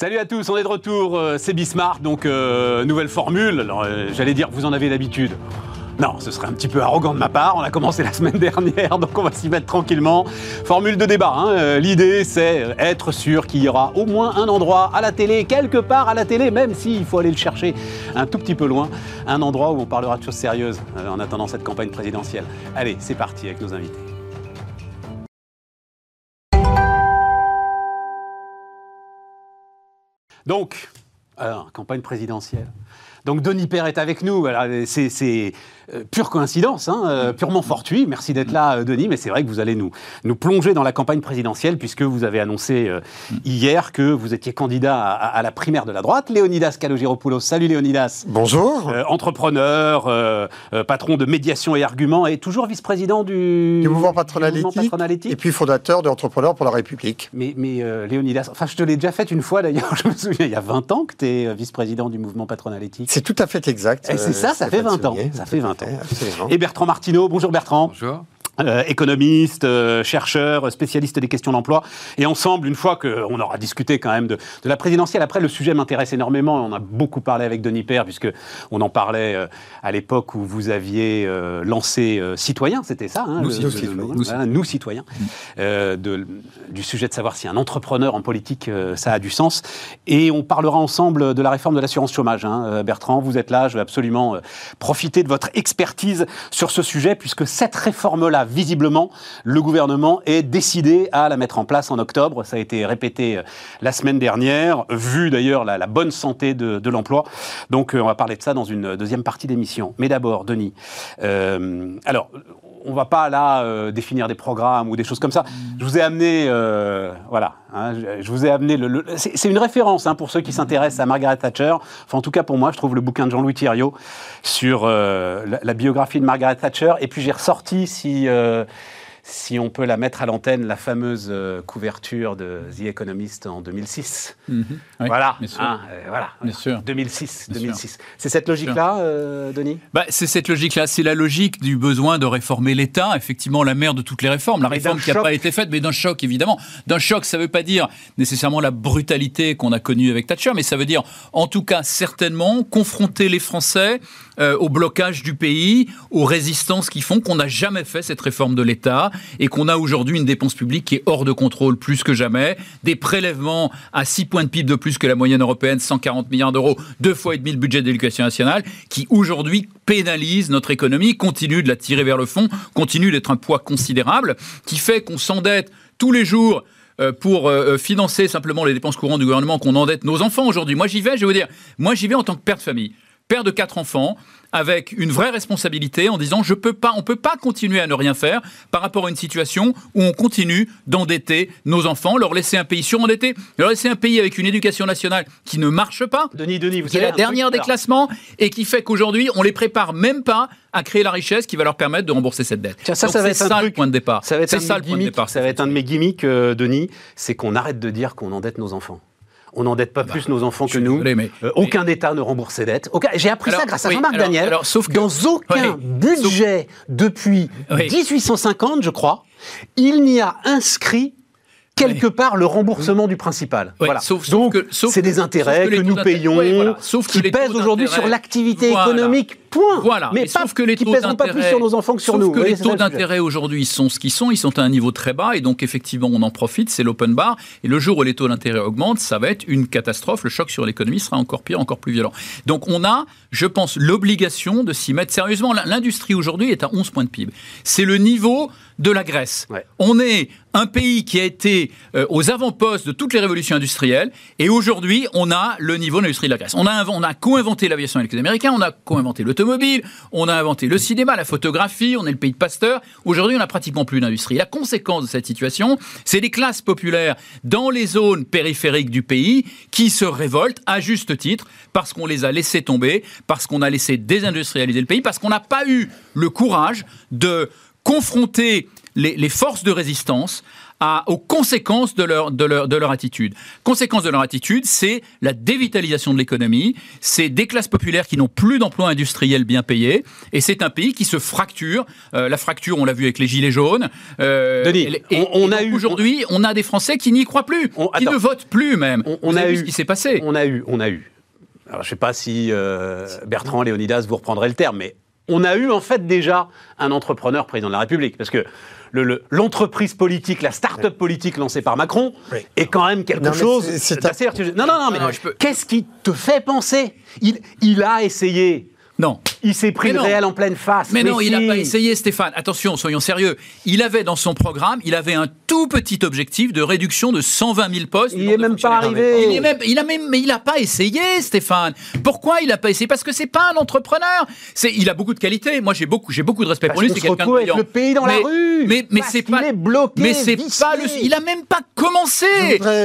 Salut à tous, on est de retour, euh, c'est Bismarck, donc euh, nouvelle formule. Alors euh, j'allais dire, vous en avez l'habitude. Non, ce serait un petit peu arrogant de ma part. On a commencé la semaine dernière, donc on va s'y mettre tranquillement. Formule de débat. hein. L'idée, c'est être sûr qu'il y aura au moins un endroit à la télé, quelque part à la télé, même s'il faut aller le chercher un tout petit peu loin, un endroit où on parlera de choses sérieuses en attendant cette campagne présidentielle. Allez, c'est parti avec nos invités. Donc, alors, campagne présidentielle. Donc Denis Père est avec nous. Alors, C'est c'est, euh, pure coïncidence, hein, euh, purement fortuit. Merci d'être là, euh, Denis. Mais c'est vrai que vous allez nous, nous plonger dans la campagne présidentielle puisque vous avez annoncé euh, hier que vous étiez candidat à, la primaire de la droite. Léonidas Kalogiropoulos. Salut Léonidas. Bonjour. Entrepreneur, patron de médiation et arguments et toujours vice-président du, du mouvement du patronal mouvement éthique, patronal éthique. et puis fondateur de Entrepreneurs pour la République. Mais, mais Léonidas, enfin je te l'ai déjà fait une fois d'ailleurs, je me souviens, il y a 20 ans que tu es vice-président du mouvement patronal éthique. C'est tout à fait exact. Et c'est ça, ça fait 20 ans. Ça fait 20 Absolument. Et Bertrand Martineau, bonjour Bertrand. Bonjour. Euh, économiste, euh, chercheur, spécialiste des questions d'emploi. Et ensemble, une fois qu'on aura discuté quand même de, de la présidentielle, après le sujet m'intéresse énormément. On a beaucoup parlé avec Denis Père, puisque on en parlait euh, à l'époque où vous aviez euh, lancé euh, Citoyen, c'était ça hein, Nous le- Citoyens. le- le- Nous voilà, Citoyens. Nous Citoyens. De- du sujet de savoir si un entrepreneur en politique, ça a du sens. Et on parlera ensemble de la réforme de l'assurance chômage. hein. Bertrand, vous êtes là, je vais absolument profiter de votre expertise sur ce sujet, puisque cette réforme-là, visiblement, le gouvernement est décidé à la mettre en place en octobre. Ça a été répété euh, la semaine dernière, vu d'ailleurs la, bonne santé de, de l'emploi. Donc euh, on va parler de ça dans une deuxième partie d'émission. Mais d'abord, Denis, euh, alors on va pas là euh, définir des programmes ou des choses comme ça. Je vous ai amené, euh, voilà, hein, je, vous ai amené le. le- c'est une référence hein, pour ceux qui s'intéressent à Margaret Thatcher. Enfin, en tout cas pour moi, je trouve le bouquin de Jean-Louis Thiriot sur euh, la, la biographie de Margaret Thatcher. Et puis j'ai ressorti si. Si on peut la mettre à l'antenne, la fameuse euh, couverture de The Economist en 2006. Oui, voilà, bien sûr. hein, euh, voilà, Bien sûr. 2006, Bien 2006. C'est cette logique-là, euh, Denis? Bah, c'est cette logique-là, c'est la logique du besoin de réformer l'État, effectivement la mère de toutes les réformes, la réforme qui n'a pas été faite, mais d'un choc évidemment. D'un choc, ça ne veut pas dire nécessairement la brutalité qu'on a connue avec Thatcher, mais ça veut dire en tout cas certainement confronter les Français euh, au blocage du pays, aux résistances qui font qu'on n'a jamais fait cette réforme de l'État et qu'on a aujourd'hui une dépense publique qui est hors de contrôle plus que jamais, des prélèvements à 6 points de PIB de plus que la moyenne européenne, 140 milliards d'euros, deux fois et demi le budget de l'éducation nationale, qui aujourd'hui pénalise notre économie, continue de la tirer vers le fond, continue d'être un poids considérable, qui fait qu'on s'endette tous les jours euh, pour euh, financer simplement les dépenses courantes du gouvernement, qu'on endette nos enfants aujourd'hui. Moi j'y vais, je vais vous dire, moi j'y vais en tant que père de famille, père de quatre enfants, avec une vraie responsabilité en disant je peux pas, on peut pas continuer à ne rien faire par rapport à une situation où on continue d'endetter nos enfants, leur laisser un pays surendetté, leur laisser un pays avec une éducation nationale qui ne marche pas, Denis, Denis, vous qui est la dernière des classements et qui fait qu'aujourd'hui on les prépare même pas à créer la richesse qui va leur permettre de rembourser cette dette. Tiens, ça, Donc ça va c'est être un ça truc- le point de départ. Ça va être, C'est un, de ça le point de départ. ça va être un de mes gimmicks, euh, Denis, c'est qu'on arrête de dire qu'on endette nos enfants. On n'endette pas plus nos enfants que nous. désolé, mais- Euh, aucun État ne rembourse ses dettes. Aucun- J'ai appris Alors, ça grâce à Jean-Marc Daniel. alors, sauf que- Dans aucun Oui, budget depuis Oui. 1850, je crois, il n'y a inscrit quelque part le remboursement du principal. Voilà. sauf- Donc, c'est des intérêts que nous payons, voilà. Sauf qui pèsent aujourd'hui sur l'activité Voilà. économique. Point. Voilà, mais, mais pas, sauf que les taux pèseront pas plus d'intérêt- sur nos enfants que sur sauf nous. que les taux le d'intérêt aujourd'hui sont ce qu'ils sont, ils sont à un niveau très bas et donc effectivement on en profite, c'est l'open bar et le jour où les taux d'intérêt augmentent, ça va être une catastrophe, le choc sur l'économie sera encore pire, encore plus violent. Donc on a, je pense, l'obligation de s'y mettre sérieusement. L'industrie aujourd'hui est à 11 points de PIB. C'est le niveau de la Grèce. Ouais. On est un pays qui a été euh, aux avant-postes de toutes les révolutions industrielles et aujourd'hui on a le niveau de l'industrie de la Grèce. On a, on a co-inventé l'aviation avec les Américains, on a co-inventé on a inventé le cinéma, la photographie, on est le pays de Pasteur. Aujourd'hui on n'a pratiquement plus d'industrie. La conséquence de cette situation, c'est les classes populaires dans les zones périphériques du pays qui se révoltent à juste titre parce qu'on les a laissés tomber, parce qu'on a laissé désindustrialiser le pays, parce qu'on n'a pas eu le courage de confronter les forces de résistance à, aux conséquences de leur, de, leur, de leur attitude. Conséquence de leur attitude, c'est la dévitalisation de l'économie, c'est des classes populaires qui n'ont plus d'emplois industriels bien payés, et c'est un pays qui se fracture. Euh, la fracture, on l'a vu avec les Gilets jaunes. Euh, Denis, et, on, a eu aujourd'hui, on a des Français qui n'y croient plus, qui ne votent plus même. On, a eu ce qui s'est passé? On a eu, on a eu. Alors, je ne sais pas si euh, Bertrand Léonidas vous reprendrez le terme, mais on a eu en fait déjà un entrepreneur président de la République. Parce que l'entreprise politique, la start-up politique lancée par Macron est quand même quelque chose d'assez Non, non, non, mais qu'est-ce qui te fait penser? Il, il a essayé. Non. Il s'est pris le réel en pleine face. Mais, non, il n'a pas essayé, Stéphane. Attention, soyons sérieux. Il avait dans son programme, il avait un tout petit objectif de réduction de 120 000 postes. Il n'est même pas arrivé. Il, est même, il a même, mais il n'a pas essayé, Stéphane. Pourquoi il n'a pas essayé? Parce que c'est pas un entrepreneur. C'est, il a beaucoup de qualités. Moi, j'ai beaucoup, j'ai beaucoup de respect pour lui. C'est quelqu'un de le pays dans la rue. Mais, mais c'est pas. est bloqué. Mais c'est pas le. Il a même pas commencé.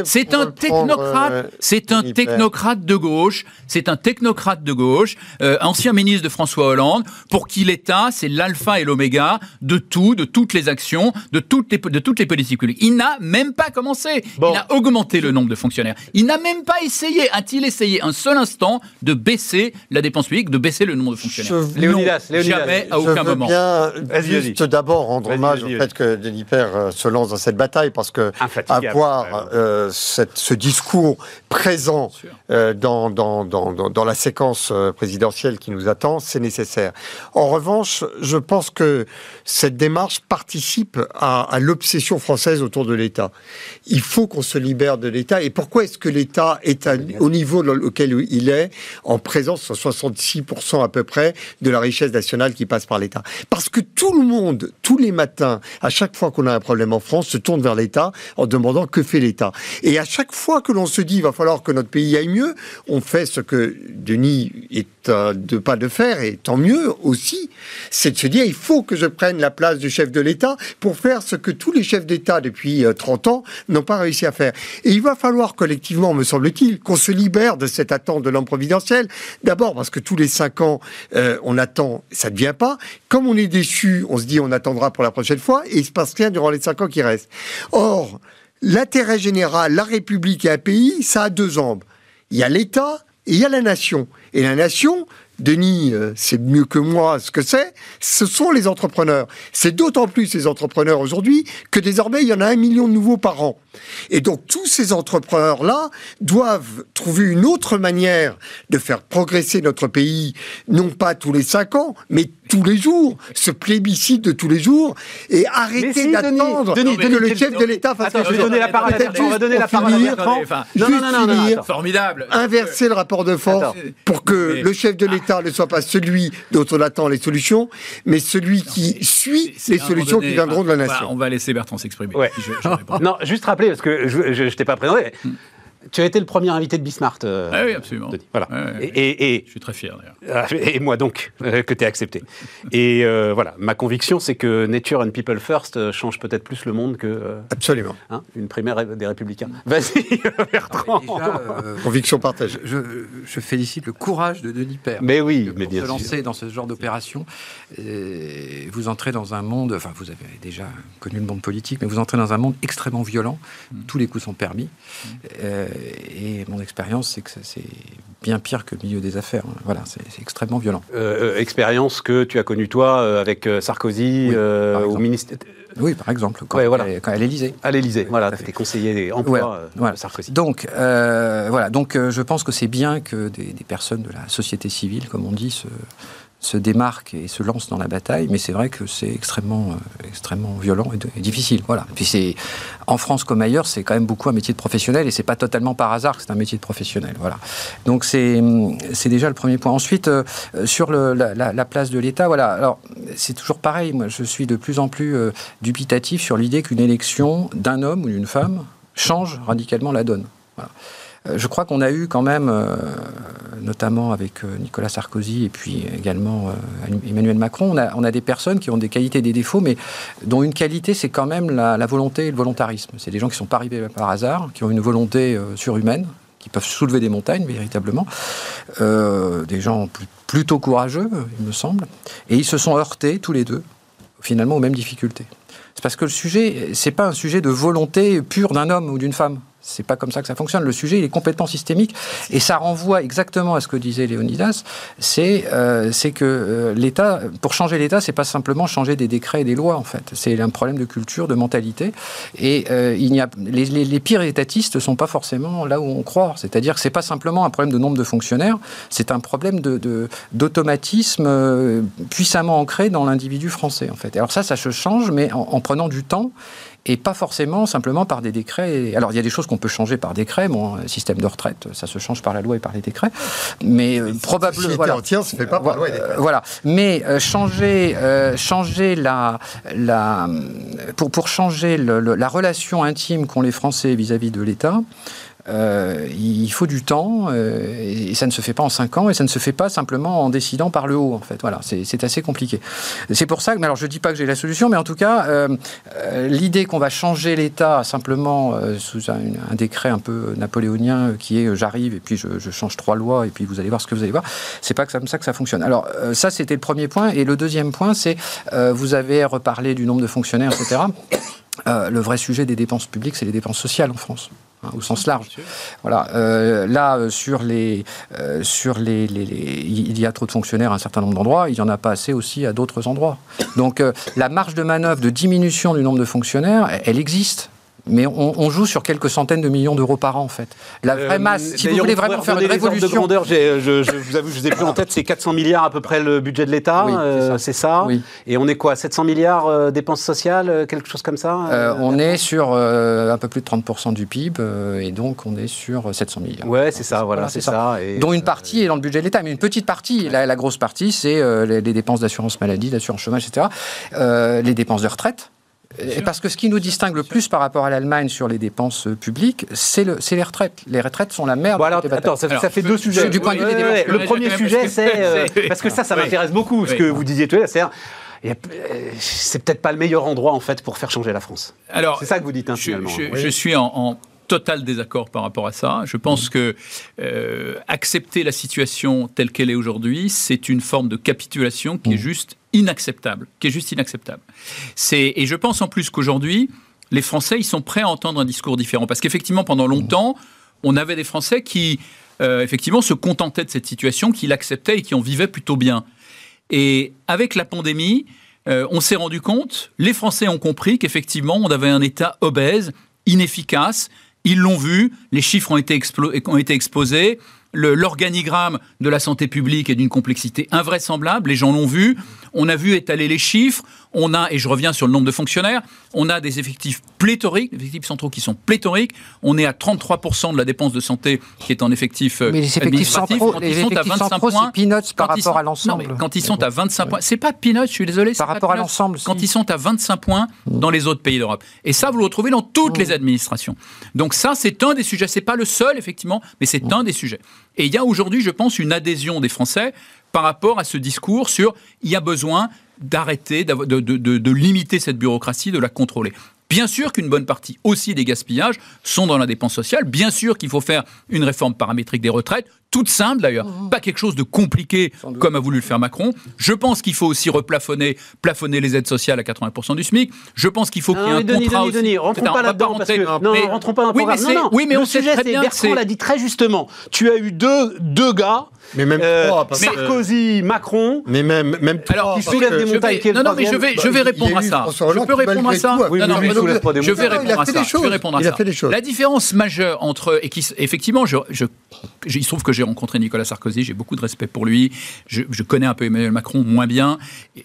C'est un technocrate. Euh, c'est un technocrate de gauche. C'est un technocrate de gauche, euh, ancien ministre de François Hollande, pour qui l'État, c'est l'alpha et l'oméga de tout, de toutes les actions, de toutes les, de toutes les politiques publiques. Il n'a même pas commencé. Il a augmenté le nombre de fonctionnaires. Il n'a même pas essayé, a-t-il essayé un seul instant de baisser la dépense publique, de baisser le nombre de fonctionnaires Léonidas, jamais, à aucun je veux moment. bien juste d'abord rendre hommage au fait que Denis Père euh, se lance dans cette bataille, parce que avoir euh, cette, ce discours présent euh, dans, dans, dans, dans, la séquence présidentielle qui nous a c'est nécessaire. En revanche, je pense que cette démarche participe à, l'obsession française autour de l'État. Il faut qu'on se libère de l'État. Et pourquoi est-ce que l'État est au niveau auquel il est, en présence de 66% à peu près de la richesse nationale qui passe par l'État? Parce que tout le monde, tous les matins, à chaque fois qu'on a un problème en France, se tourne vers l'État en demandant que fait l'État. Et à chaque fois que l'on se dit il va falloir que notre pays aille mieux, on fait ce que Denis est de pas de faire, et tant mieux aussi, c'est de se dire il faut que je prenne la place du chef de l'État pour faire ce que tous les chefs d'État depuis 30 euh, ans n'ont pas réussi à faire. Et il va falloir collectivement, me semble-t-il, qu'on se libère de cette attente de l'homme providentiel. D'abord parce que tous les 5 ans, euh, on attend, ça ne vient pas. Comme on est déçu, on se dit on attendra pour la prochaine fois, et il se passe rien durant les 5 ans qui restent. Or, l'intérêt général, la République et un pays, ça a deux jambes. Il y a l'État et il y a la nation. Et la nation, Denis, euh, c'est mieux que moi ce que c'est, ce sont les entrepreneurs. C'est d'autant plus ces entrepreneurs aujourd'hui que désormais, il y en a un million de nouveaux par an. Et donc, tous ces entrepreneurs-là doivent trouver une autre manière de faire progresser notre pays, non pas tous les cinq ans, mais tous les jours, ce plébiscite de tous les jours, et arrêter d'attendre que le chef de l'État fasse quelque chose. Je vais donner la parole on va donner la parole à Non, non, non, Formidable. Inverser le rapport de force pour que le chef de l'État ne soit pas celui dont on attend les solutions, mais celui qui suit les solutions qui viendront de la nation. On va laisser Bertrand s'exprimer. Non, juste rappeler, parce que je ne t'ai pas présenté. Tu as été le premier invité de Bismart. Euh, ah oui, absolument. Voilà. et, je suis très fier d'ailleurs. Ah, et moi donc, euh, que tu aies accepté. Et euh, voilà, ma conviction, c'est que Nature and People First change peut-être plus le monde que. Absolument. Hein, une primaire des Républicains. Vas-y, Bertrand. conviction partagée. Je, je, félicite le courage de Denis Père. Mais oui, mais bien se lancer dans ce genre d'opération. Vous entrez dans un monde. Enfin, vous avez déjà connu le monde politique, mais vous entrez dans un monde extrêmement violent. Mm. Tous les coups sont permis. Mm et mon expérience, c'est que c'est bien pire que le milieu des affaires. Voilà, c'est extrêmement violent. Euh, euh, expérience que tu as connue toi euh, avec Sarkozy au ministère. Oui, par exemple, quand, voilà. quand à l'Élysée. À l'Élysée, voilà, tu étais conseiller emploi voilà. Sarkozy. Donc, voilà, donc je pense que c'est bien que des, des, personnes de la société civile, comme on dit, se, se démarque et se lance dans la bataille, mais c'est vrai que c'est extrêmement, euh, extrêmement violent et, difficile. Voilà. Puis c'est en France comme ailleurs, c'est quand même beaucoup un métier de professionnel et c'est pas totalement par hasard que c'est un métier de professionnel. Voilà. Donc c'est c'est déjà le premier point. Ensuite, euh, sur la, place de l'État, voilà. Alors c'est toujours pareil. Moi, je suis de plus en plus euh, dubitatif sur l'idée qu'une élection d'un homme ou d'une femme change radicalement la donne. Voilà. Euh, je crois qu'on a eu quand même, euh, notamment avec euh, Nicolas Sarkozy et puis également Emmanuel Macron, on a, des personnes qui ont des qualités et des défauts, mais dont une qualité, c'est quand même la, volonté et le volontarisme. C'est des gens qui ne sont pas arrivés par hasard, qui ont une volonté surhumaine, qui peuvent soulever des montagnes véritablement, des gens plutôt courageux, il me semble, et ils se sont heurtés tous les deux finalement aux mêmes difficultés. C'est parce que le sujet, c'est pas un sujet de volonté pure d'un homme ou d'une femme. C'est pas comme ça que ça fonctionne. Le sujet, est complètement systémique et ça renvoie exactement à ce que disait Léonidas. C'est euh, que euh, l'État, pour changer l'État, c'est pas simplement changer des décrets et des lois en fait. C'est un problème de culture, de mentalité. Et euh, il n'y a les, pires étatistes sont pas forcément là où on croit. C'est-à-dire que c'est pas simplement un problème de nombre de fonctionnaires, c'est un problème d'automatisme puissamment ancré dans l'individu français en fait. Alors ça, ça se change, mais en prenant du temps et pas forcément simplement par des décrets. Alors il y a des choses qu'on peut changer par décret, bon, un système de retraite, ça se change par la loi et par les décrets, mais euh, probablement voilà, entière se fait pas par loi et décret. Voilà, mais euh, changer, euh, changer la, la pour pour changer la relation intime qu'ont les Français vis-à-vis -vis de l'État. Euh, il faut du temps euh, et ça ne se fait pas en cinq ans et ça ne se fait pas simplement en décidant par le haut en fait. Voilà, c'est assez compliqué. C'est pour ça que, mais alors je dis pas que j'ai la solution, mais en tout cas, euh, l'idée qu'on va changer l'État simplement sous un, décret un peu napoléonien qui est j'arrive et puis je, je, change trois lois et puis vous allez voir ce que vous allez voir, c'est pas comme ça que ça fonctionne. Alors ça c'était le premier point et le deuxième point c'est vous avez reparlé du nombre de fonctionnaires, etc. le vrai sujet des dépenses publiques, c'est les dépenses sociales en France. Hein, au sens large. Voilà. Euh, là, euh, sur les, euh, sur les, il y a trop de fonctionnaires à un certain nombre d'endroits. Il n'y en a pas assez aussi à d'autres endroits. Donc, la marge de manœuvre de diminution du nombre de fonctionnaires, elle existe. Mais on, joue sur quelques centaines de millions d'euros par an, en fait. La vraie masse, si vous voulez vraiment faire une révolution... De grandeur, je, je, vous avoue, je vous ai pris en tête, c'est 400 milliards à peu près le budget de l'État, c'est ça. Oui. Et on est quoi 700 milliards euh, dépenses sociales, euh, quelque chose comme ça euh, On est sur un peu plus de 30% du PIB, et donc on est sur 700 milliards. Ouais, c'est ça, voilà, c'est ça. Et Dont une partie est dans le budget de l'État, mais une petite partie, la, la, grosse partie, c'est les, les, dépenses d'assurance maladie, d'assurance chômage, etc. les dépenses de retraite. Parce que ce qui nous distingue le plus par rapport à l'Allemagne sur les dépenses publiques, c'est le, les retraites. Les retraites sont la merde. Bon alors, attends, ça, fait deux sujets. Du point de vue des le premier sujet, c'est euh, parce que ça, ça m'intéresse beaucoup. Ce que vous disiez tout à l'heure, c'est c'est peut-être pas le meilleur endroit en fait pour faire changer la France. Alors, c'est ça que vous dites hein, finalement. Je, suis en, total désaccord par rapport à ça. Je pense que euh, accepter la situation telle qu'elle est aujourd'hui, c'est une forme de capitulation qui est mmh. juste inacceptable, qui est juste inacceptable. Et je pense en plus qu'aujourd'hui, les Français, ils sont prêts à entendre un discours différent parce qu'effectivement, pendant longtemps, on avait des Français qui euh, effectivement se contentaient de cette situation, qui l'acceptaient et qui en vivaient plutôt bien. Et avec la pandémie, euh, on s'est rendu compte, les Français ont compris qu'effectivement, on avait un État obèse, inefficace. Ils l'ont vu, les chiffres ont été exposés l'organigramme de la santé publique est d'une complexité invraisemblable, les gens l'ont vu, on a vu étaler les chiffres, on a, et je reviens sur le nombre de fonctionnaires, on a des effectifs pléthoriques, des effectifs centraux qui sont pléthoriques, on est à 33% de la dépense de santé qui est en effectif euh, Mais les effectifs centraux, quand ils sont à 25 points, peanuts par rapport à l'ensemble. Quand ils sont à 25 points, c'est pas peanuts, je suis désolé. Par rapport à l'ensemble. Quand ils sont à 25 points dans les autres pays d'Europe. Et ça, vous le retrouvez dans toutes les administrations. Donc ça, c'est un des sujets. C'est pas le seul, effectivement, mais c'est un des sujets. Et il y a aujourd'hui, je pense, une adhésion des Français par rapport à ce discours sur il y a besoin d'arrêter, de, limiter cette bureaucratie, de la contrôler. Bien sûr qu'une bonne partie aussi des gaspillages sont dans la dépense sociale. Bien sûr qu'il faut faire une réforme paramétrique des retraites toute simple d'ailleurs, mmh. pas quelque chose de compliqué comme a voulu le faire Macron. Je pense qu'il faut aussi replafonner plafonner les aides sociales à 80% du SMIC. Je pense qu'il faut qu'il y ait un Denis, contrat Denis, aussi. Denis, rentrons pas là-dedans parce que non, mais, rentrons pas dans oui, mais non, non, oui, mais le on sujet, sait très bien. Bertrand l'a dit très justement. Tu as eu deux deux gars. Mais même euh, trois, parce Sarkozy, que... Macron. Mais même même trois, Alors, qui soulèvent des montagnes. Non, non, mais je vais je vais répondre à ça. Je peux répondre à ça. Non, non, mais je vais répondre à ça. Je vais répondre à ça. La différence majeure entre et qui effectivement, je il se trouve que j'ai rencontré Nicolas Sarkozy, j'ai beaucoup de respect pour lui, je, je, connais un peu Emmanuel Macron moins bien,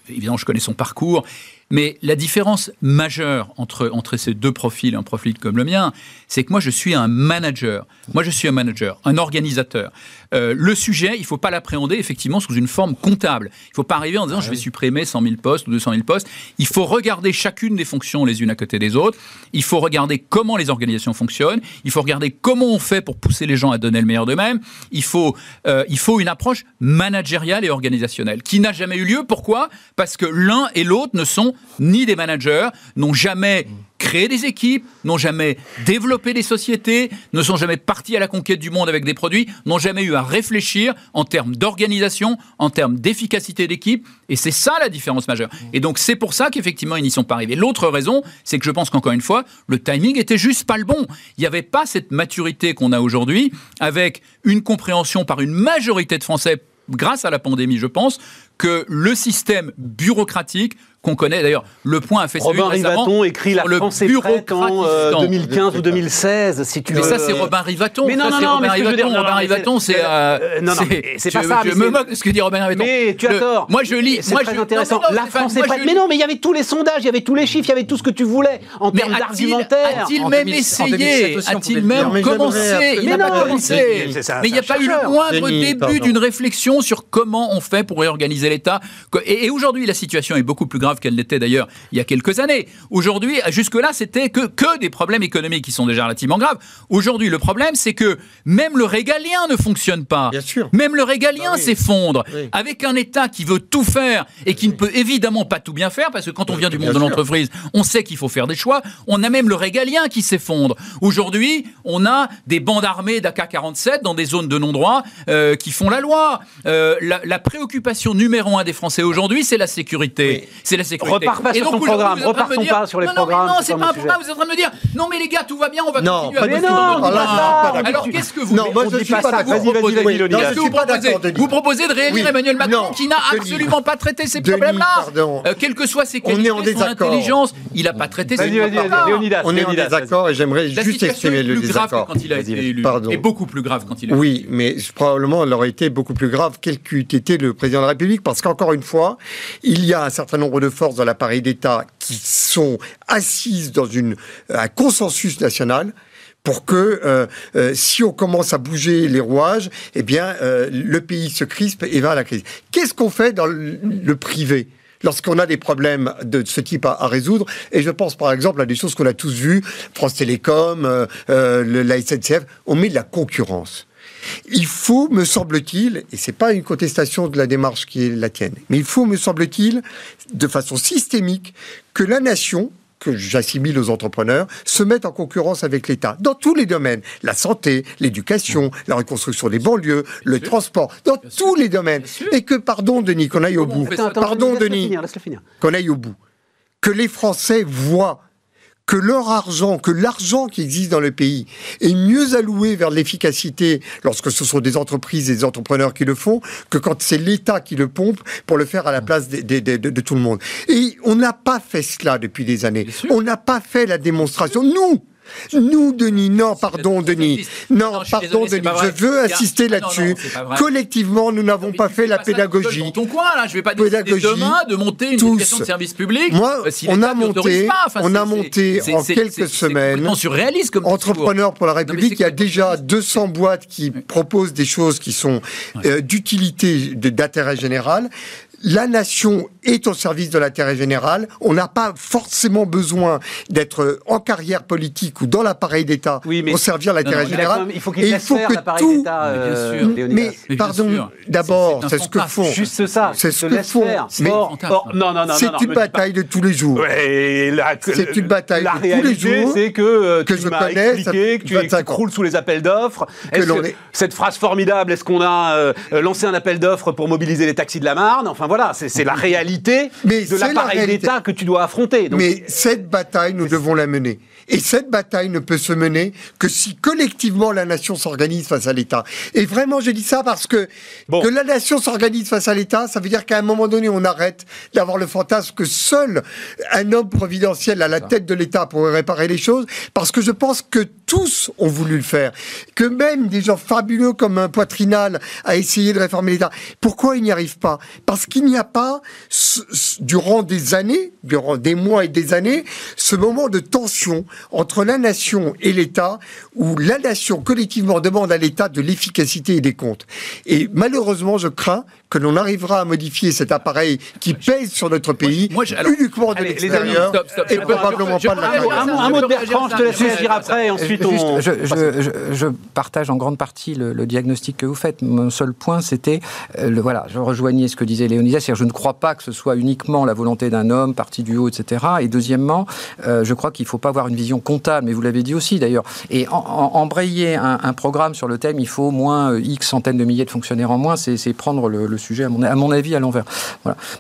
évidemment je connais son parcours, mais la différence majeure entre, entre ces deux profils, un profil comme le mien, c'est que moi, je suis un manager. Moi, je suis un manager, un organisateur. Euh, le sujet, il ne faut pas l'appréhender effectivement sous une forme comptable. Il ne faut pas arriver en disant je vais supprimer 100 000 postes ou 200 000 postes. Il faut regarder chacune des fonctions les unes à côté des autres. Il faut regarder comment les organisations fonctionnent. Il faut regarder comment on fait pour pousser les gens à donner le meilleur d'eux-mêmes. Il faut, euh, il faut une approche managériale et organisationnelle qui n'a jamais eu lieu. Pourquoi? Parce que l'un et l'autre ne sont ni des managers n'ont jamais créé des équipes, n'ont jamais développé des sociétés, ne sont jamais partis à la conquête du monde avec des produits, n'ont jamais eu à réfléchir en termes d'organisation, en termes d'efficacité d'équipe. Et c'est ça la différence majeure. Et donc c'est pour ça qu'effectivement ils n'y sont pas arrivés. L'autre raison, c'est que je pense qu'encore une fois, le timing était juste pas le bon. Il n'y avait pas cette maturité qu'on a aujourd'hui avec une compréhension par une majorité de Français grâce à la pandémie, je pense, que le système bureaucratique qu'on connaît. D'ailleurs, le point a fait Robin Rivaton écrit La France est prête en 2015 ou 2016, si tu mais ça, c'est Robin Rivaton. Mais non, non, non, Robin Rivaton. Robin Rivaton, c'est. Non, non, c'est pas ça. Je me moque de ce que dit Robin Rivaton. Mais tu as tort. Moi, je lis. C'est très intéressant. La France est prête. Mais non, mais il y avait tous les sondages, il y avait tous les chiffres, il y avait tout ce que tu voulais en termes d'argumentaire. A-t-il même essayé A-t-il même commencé Il n'a pas commencé. Mais il n'y a pas eu le moindre début d'une réflexion sur comment on fait pour réorganiser l'État. Et aujourd'hui, la situation est beaucoup plus grave qu'elle l'était d'ailleurs il y a quelques années. Aujourd'hui, jusque-là, c'était que, que des problèmes économiques qui sont déjà relativement graves. Aujourd'hui, le problème, c'est que même le régalien ne fonctionne pas. Bien sûr. Même le régalien bah s'effondre. Avec un État qui veut tout faire et qui ne peut évidemment pas tout bien faire, parce que quand on vient du monde de l'entreprise, on sait qu'il faut faire des choix. On a même le régalien qui s'effondre. Aujourd'hui, on a des bandes armées d'AK-47 dans des zones de non-droit euh, qui font la loi. Euh, la, préoccupation numéro un des Français aujourd'hui, c'est la sécurité. C'est la sécurité. Repars pas sur ton programme, pas sur les non, programmes. Non, c'est pas un programme, vous êtes en train de me dire, non mais les gars, tout va bien, on va non, continuer à non, Alors qu'est-ce que vous Non, moi je suis pas d'accord. Vas-y, vas-y, vas-y, vous proposez Vous proposez de réélire Emmanuel Macron qui n'a absolument pas traité ces problèmes-là. Euh, quelles que soient ses qualités, son intelligence, il n'a pas traité ces problèmes-là. On est en désaccord et j'aimerais juste exprimer le désaccord. quand il a été élu. Et beaucoup plus grave quand il a Oui, mais probablement elle aurait été beaucoup plus grave. Quel qu'eût été le président de la République parce qu'encore une fois, il y a un certain nombre de forces dans l'appareil d'État qui sont assises dans une, un consensus national pour que euh, euh, si on commence à bouger les rouages, eh bien euh, le pays se crispe et va à la crise. Qu'est-ce qu'on fait dans le, privé lorsqu'on a des problèmes de ce type à, résoudre? Et je pense par exemple à des choses qu'on a tous vues, France Télécom, la SNCF, on met de la concurrence. Il faut, me semble-t-il, et c'est pas une contestation de la démarche qui est la tienne, mais il faut, me semble-t-il, de façon systémique, que la nation, que j'assimile aux entrepreneurs, se mette en concurrence avec l'État dans tous les domaines. La santé, l'éducation, la reconstruction des banlieues, le transport, dans tous les domaines. Et que, pardon Denis, qu'on aille au bout. Pardon Denis, qu'on aille au bout. Que les Français voient que leur argent, que l'argent qui existe dans le pays est mieux alloué vers l'efficacité lorsque ce sont des entreprises et des entrepreneurs qui le font, que quand c'est l'État qui le pompe pour le faire à la place de, tout le monde. Et on n'a pas fait cela depuis des années. On n'a pas fait la démonstration. Nous, nous, Denis, non, pardon, Denis. Non, pardon, Denis, je veux insister là-dessus. Collectivement, nous n'avons pas fait la pédagogie. Dans ton coin, là, je vais pas décider demain de monter une éducation de service public. Moi, euh, on a monté, on a monté en quelques semaines, Entrepreneur pour la République, il y a déjà 200 boîtes qui proposent des choses qui sont euh, d'utilité, d'intérêt général la nation est au service de l'intérêt général. On n'a pas forcément besoin d'être en carrière politique ou dans l'appareil d'État pour servir l'intérêt général. il faut qu'il que tout. Euh, mais, pardon, d'abord, c'est ce que font. Juste ça. C'est ce que font. Mais non, non, non, c'est une bataille de tous les jours. C'est une bataille de tous les jours. C'est que euh, que je connais, expliqué, que tu croules sous les appels d'offres. Cette phrase formidable, est-ce qu'on a euh, lancé un appel d'offres pour mobiliser les taxis de la Marne? Enfin voilà, c'est la réalité de l'appareil d'État que tu dois affronter. Mais cette bataille, nous devons la mener. Et cette bataille ne peut se mener que si collectivement la nation s'organise face à l'État. Et vraiment, je dis ça parce que que la nation s'organise face à l'État, ça veut dire qu'à un moment donné, on arrête d'avoir le fantasme que seul un homme providentiel à la tête de l'État pourrait réparer les choses, parce que je pense que tous ont voulu le faire, que même des gens fabuleux comme un Poitrinal a essayé de réformer l'État. Pourquoi il n'y arrive pas? Parce qu'il n'y a pas, durant des années, durant des mois et des années, ce moment de tension entre la nation et l'État, où la nation collectivement demande à l'État de l'efficacité et des comptes. Et malheureusement, je crains que l'on arrivera à modifier cet appareil qui pèse sur notre pays uniquement de l'extérieur et probablement pas de l'intérieur. Un, mot de Bertrand, je te laisse dire après, et ensuite on... Je, partage en grande partie le, diagnostic que vous faites. Mon seul point, c'était, euh, voilà, je rejoignais ce que disait Léonie disais, c'est-à-dire je ne crois pas que ce soit uniquement la volonté d'un homme parti du haut, etc. Et deuxièmement, je crois qu'il ne faut pas avoir une vision comptable, mais vous l'avez dit aussi d'ailleurs. Et embrayer un, programme sur le thème, il faut moins X centaines de milliers de fonctionnaires en moins, c'est prendre le, sujet, à mon, avis, à l'envers.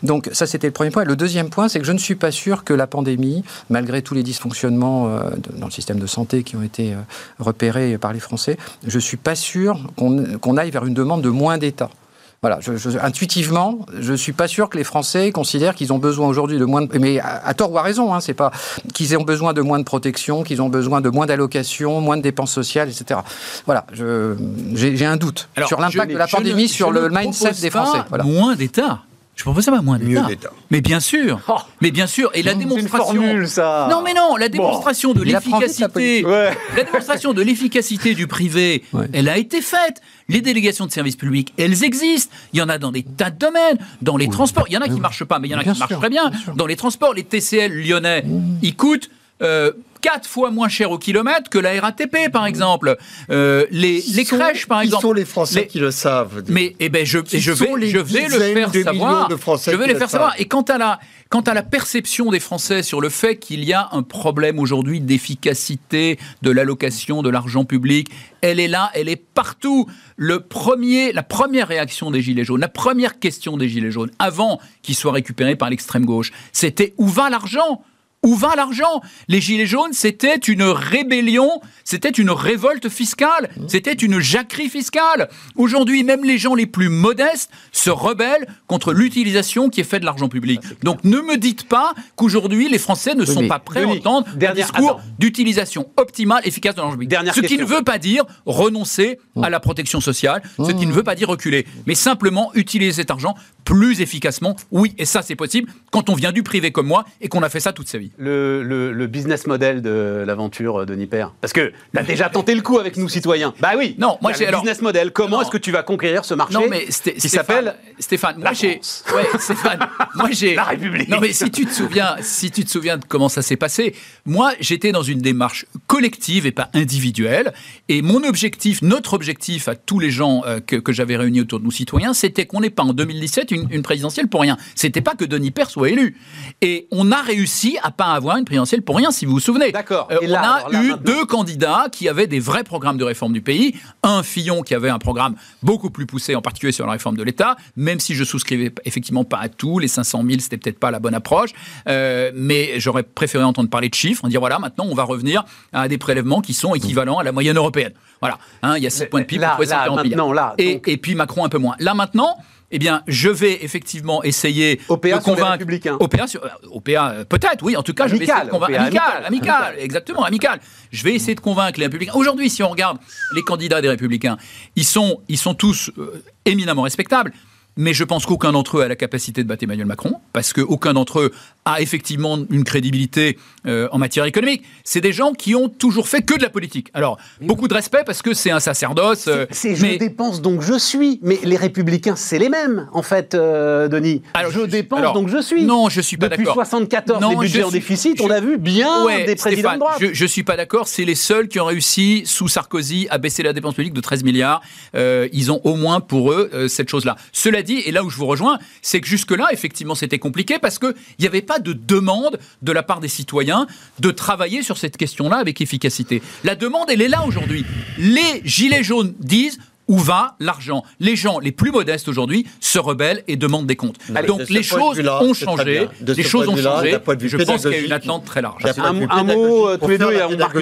Donc ça, c'était le premier point. Le deuxième point, c'est que je ne suis pas sûr que la pandémie, malgré tous les dysfonctionnements dans le système de santé qui ont été repérés par les Français, je ne suis pas sûr qu'on aille vers une demande de moins d'État. Voilà, intuitivement, je suis pas sûr que les Français considèrent qu'ils ont besoin aujourd'hui de moins de, mais à, tort ou à raison, hein, c'est pas qu'ils ont besoin de moins de protection, qu'ils ont besoin de moins d'allocations, moins de dépenses sociales, etc. Voilà, j'ai un doute sur l'impact de la pandémie sur le mindset des Français. Voilà. Moins d'État. Je propose ça, moins d'État. Mais bien sûr. Oh. Mais bien sûr. Et la démonstration. ça. Non, mais non. La démonstration de l'efficacité. La, démonstration de l'efficacité du privé, elle a été faite. Les délégations de services publics, elles existent. Il y en a dans des tas de domaines. Dans les transports, il y en a qui marchent pas, mais il y en a qui marchent très bien. Dans les transports, les TCL lyonnais, mmh. ils coûtent. Euh, quatre fois moins cher au kilomètre que la RATP, par exemple. Euh, les, les crèches, par exemple. Qui sont les Français qui le savent Mais eh ben, je, je vais, je vais le faire savoir. je vais les faire savoir. Et quant à la, quant à la perception des Français sur le fait qu'il y a un problème aujourd'hui d'efficacité de l'allocation de l'argent public, elle est là, elle est partout. Le premier, la première réaction des Gilets jaunes, la première question des Gilets jaunes, avant qu'ils soient récupérés par l'extrême gauche, c'était où va l'argent? Où va l'argent? Les Gilets jaunes, c'était une rébellion, c'était une révolte fiscale, c'était une jacquerie fiscale. Aujourd'hui, même les gens les plus modestes se rebellent contre l'utilisation qui est faite de l'argent public. Donc ne me dites pas qu'aujourd'hui, les Français ne sont pas prêts à entendre un discours d'utilisation optimale, efficace de l'argent public. ce qui ne veut pas dire renoncer à la protection sociale, ce qui ne veut pas dire reculer, mais simplement utiliser cet argent plus efficacement. Oui, et ça c'est possible quand on vient du privé comme moi et qu'on a fait ça toute sa vie. Le, business model de l'aventure de Nipper Parce que tu as déjà tenté le coup avec nous citoyens. Bah oui. Non, moi j'ai le business model. Comment est-ce que tu vas conquérir ce marché Non mais qui s'appelle Stéphane. Moi j'ai ouais, Stéphane. moi j'ai la République. Non mais si tu te souviens, si tu te souviens de comment ça s'est passé, moi j'étais dans une démarche collective et pas individuelle et mon objectif, notre objectif à tous les gens euh, que, que j'avais réunis autour de nous citoyens, c'était qu'on n'ait pas en 2017 une, présidentielle pour rien. C'était pas que Denis Père soit élu. Et on a réussi à pas avoir une présidentielle pour rien, si vous vous souvenez. D'accord. Euh, on a eu deux candidats qui avaient des vrais programmes de réforme du pays. Un Fillon qui avait un programme beaucoup plus poussé, en particulier sur la réforme de l'État, même si je souscrivais effectivement pas à tout. Les 500 000, c'était peut-être pas la bonne approche. Euh, mais j'aurais préféré entendre parler de chiffres, en dire voilà, maintenant on va revenir à des prélèvements qui sont équivalents à la moyenne européenne. Voilà. Hein, il y a 7 points de PIB pour là, et, et puis Macron un peu moins. Là maintenant, eh bien, je vais effectivement essayer de convaincre. OPA, sur, OPA euh, peut-être, oui. En tout cas, je vais essayer de convaincre. Amical, amical, exactement, amical. Je vais essayer de convaincre les républicains. Aujourd'hui, si on regarde les candidats des républicains, ils sont, ils sont tous euh, éminemment respectables mais je pense qu'aucun d'entre eux a la capacité de battre Emmanuel Macron, parce qu'aucun d'entre eux a effectivement une crédibilité euh, en matière économique. C'est des gens qui ont toujours fait que de la politique. Alors, beaucoup de respect parce que c'est un sacerdoce. Euh, c'est je dépense donc je suis. Mais les républicains, c'est les mêmes, en fait, euh, Denis. Alors, je, dépense donc je suis. Non, je suis pas d'accord. Depuis 74, les budgets en déficit, on a vu bien des présidents de droite. Je, ne suis pas d'accord. C'est les seuls qui ont réussi, sous Sarkozy, à baisser la dépense publique de 13 milliards. ils ont au moins pour eux cette chose-là. Cela et là où je vous rejoins, c'est que jusque-là, effectivement, c'était compliqué parce qu'il n'y avait pas de demande de la part des citoyens de travailler sur cette question-là avec efficacité. La demande, elle est là aujourd'hui. Les Gilets jaunes disent où va l'argent? Les gens les plus modestes aujourd'hui se rebellent et demandent des comptes. Donc les choses ont changé. Les choses ont changé. Je pense qu'il y a une attente très large. Un, mot euh, tous les deux et on marque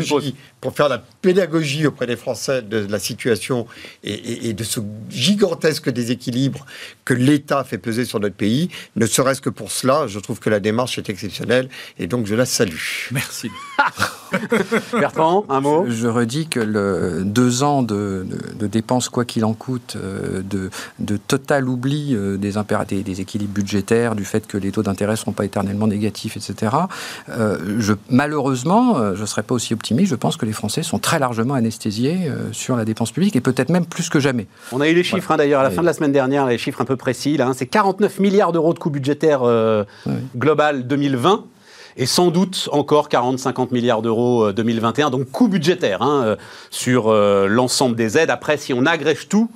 Pour faire la pédagogie auprès des Français de la situation et, de ce gigantesque déséquilibre que l'État fait peser sur notre pays, ne serait-ce que pour cela, je trouve que la démarche est exceptionnelle et donc je la salue. Merci. Bertrand, un mot? Je redis que le deux ans de, de dépenses quoi qu'il en coûte, euh, de, de, total oubli euh, des, des, des, équilibres budgétaires, du fait que les taux d'intérêt ne seront pas éternellement négatifs, etc. Euh, je, malheureusement, je ne serais pas aussi optimiste. Je pense que les Français sont très largement anesthésiés sur la dépense publique et peut-être même plus que jamais. On a eu les chiffres hein, d'ailleurs à la fin de la semaine dernière, les chiffres un peu précis. Là, hein. c'est 49 milliards d'euros de coûts budgétaires global 2020 et sans doute encore 40-50 milliards d'euros 2021. Donc coût budgétaire hein, sur l'ensemble des aides. Après, si on agrège tout,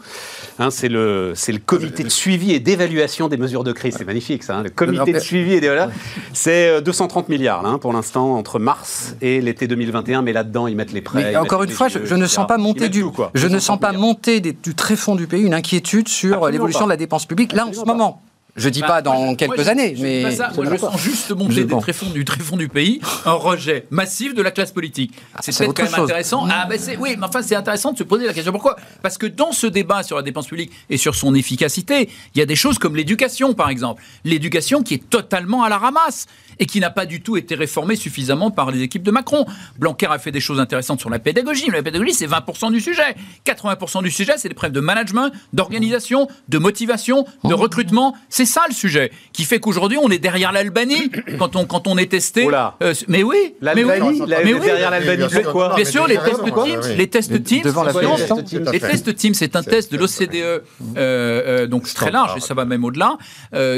Hein, c'est le, le comité de suivi et d'évaluation des mesures de crise. C'est magnifique, ça. Hein, le comité de suivi et d'évaluation. C'est 230 milliards pour l'instant entre mars et l'été 2021, mais là-dedans ils mettent les prêts. Mais encore une fois, je, ne sens pas monter du, je ne sens pas monter du très fond du pays une inquiétude sur l'évolution de la dépense publique là en ce moment. Je dis bah, pas dans quelques années, mais je sens juste monter du tréfonds du tréfonds du pays un rejet massif de la classe politique. Ah, c'est peut-être quand même intéressant. Ah, ben oui, mais enfin c'est intéressant de se poser la question pourquoi? Parce que dans ce débat sur la dépense publique et sur son efficacité, il y a des choses comme l'éducation, par exemple, l'éducation qui est totalement à la ramasse et qui n'a pas du tout été réformée suffisamment par les équipes de Macron. Blanquer a fait des choses intéressantes sur la pédagogie, mais la pédagogie c'est 20% du sujet. 80% du sujet c'est des problèmes de management, d'organisation, de motivation, de recrutement. C'est ça le sujet qui fait qu'aujourd'hui on est derrière l'Albanie quand on quand on est testé. Euh, mais oui, l'Albanie, mais oui, derrière l'Albanie. Bien sûr, les tests Teams, les tests Teams, les tests Teams, c'est un test de l'OCDE, euh, euh, donc très large et ça va même au-delà